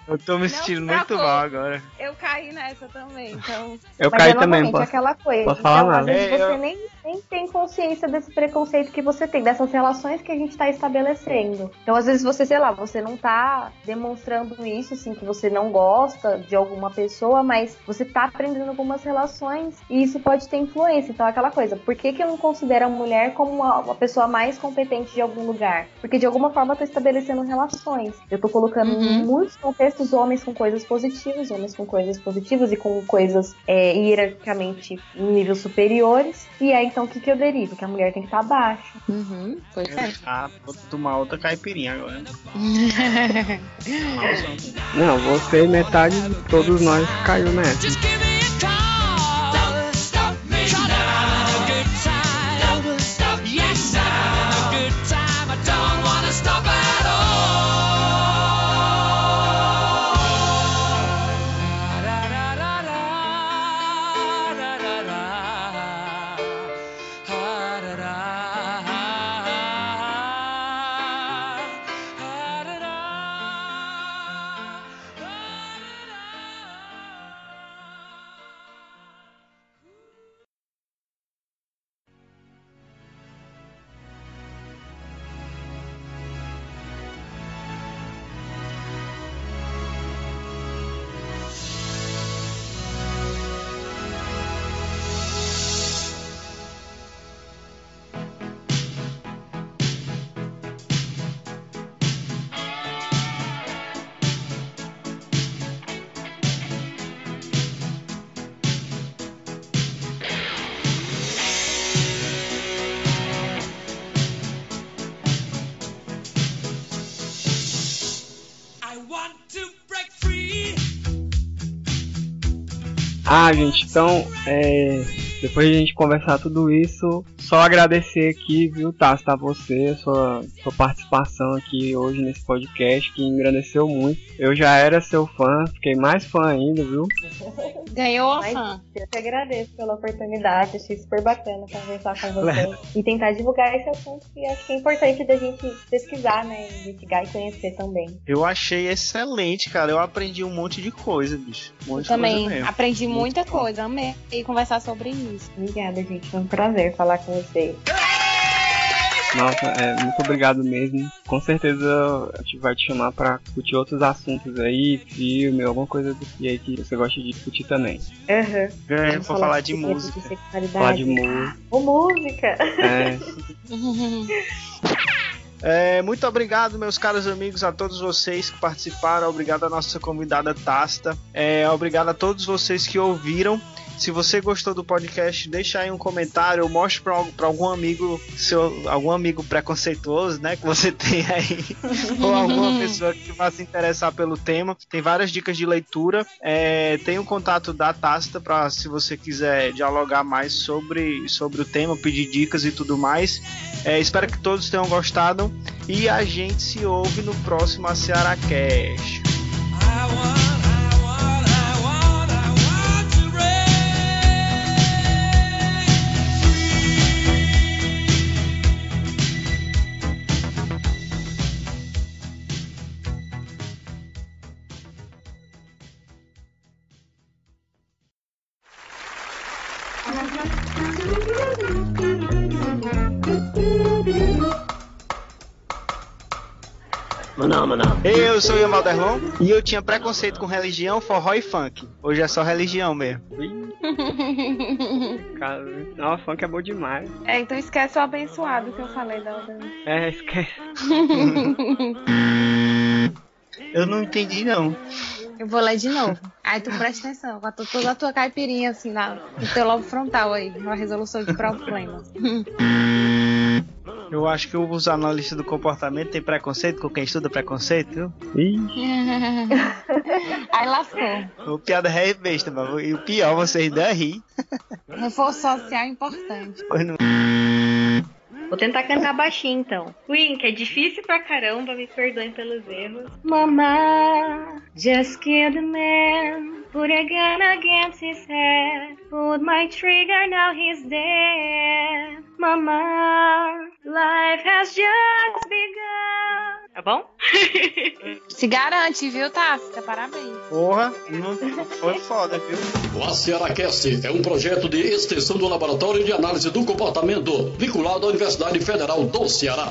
Eu tô me sentindo se muito mal agora. Eu caí nessa também, então. Eu Mas caí é também, posso. aquela coisa. posso falar então, às nada. vezes É, você eu- nem, nem tem consciência desse preconceito que você tem, dessas relações que a gente tá estabelecendo. Então, às vezes você, sei lá, você não tá demonstrando isso, assim, que você não gosta de alguma pessoa, mas você tá aprendendo algumas relações E isso pode ter influência. Então, é aquela coisa, por que, que eu não considero a mulher como uma, uma pessoa mais competente de algum lugar? Porque de alguma forma eu tô estabelecendo relações. Eu tô colocando Uhum. em muitos contextos homens com coisas positivas, homens com coisas positivas e com coisas é, hierarquicamente em níveis superiores. E aí, então, o que, que eu derivo? Que a mulher tem que estar abaixo. Uhum, pois é. Ah, vou tomar outra caipirinha agora. <laughs> Não, você e metade de todos nós caiu nessa. Gente, então, é, depois de a gente conversar tudo isso, só agradecer aqui, viu, Tassi, a você, a sua, sua participação aqui hoje nesse podcast, que engrandeceu muito. Eu já era seu fã, fiquei mais fã ainda, viu? Ganhou a Mas fã. eu te agradeço pela oportunidade, achei super bacana conversar com você e tentar divulgar esse assunto que acho que é importante da gente pesquisar, né? Investigar e conhecer também. Eu achei excelente, cara. Eu aprendi um monte de coisa, bicho. Um monte Eu de também coisa mesmo. aprendi Muito muita bom. coisa, amei conversar sobre isso. Obrigada, gente. Foi um prazer falar com vocês. Nossa, é, muito obrigado mesmo. Com certeza a gente vai te chamar pra discutir outros assuntos aí, filme, alguma coisa do que aí que você gosta de discutir também. Aham. É, Vamos vou falar de música. Falar de música. Ô, música! É, <laughs> É, muito obrigado, meus caros amigos, a todos vocês que participaram. Obrigado à nossa convidada Tasta. É, obrigado a todos vocês que ouviram. Se você gostou do podcast, deixa aí um comentário mostre para algum amigo, seu, algum amigo preconceituoso, né, que você <laughs> tem aí, ou alguma <laughs> pessoa que vá se interessar pelo tema. Tem várias dicas de leitura. É, tem o contato da Tasta para se você quiser dialogar mais sobre, sobre o tema, pedir dicas e tudo mais. É, espero que todos tenham gostado e a gente se ouve no próximo A Ceará Cast. I want, I Eu sou o Ian Valderlon e eu tinha preconceito com religião, forró e funk. Hoje é só religião mesmo. cara, funk é bom demais. É, então esquece o abençoado que eu falei da outra vez. É, esquece. <laughs> Eu não entendi não. Eu vou ler de novo. Aí tu presta atenção, com a toda a tua caipirinha assim na, no teu lobo frontal aí, na resolução de problemas. <laughs> Eu acho que os analistas do comportamento têm preconceito com quem estuda preconceito? Ih, <laughs> Aí lascou. O piada é besta, mas e o pior, vocês ainda rir. Reforço social importante. Pois não- Vou tentar cantar baixinho então. Queen, que é difícil pra caramba, me perdoem pelos erros. Mama, just killed a man. Put a gun against his head. Pulled my trigger, now he's dead. Mama, life has just begun. Tá bom? <laughs> Se garante, viu, Tasca? Parabéns. Porra, não foi foda, viu? O ACERACast é um projeto de extensão do Laboratório de Análise do Comportamento, vinculado à Universidade Federal do Ceará.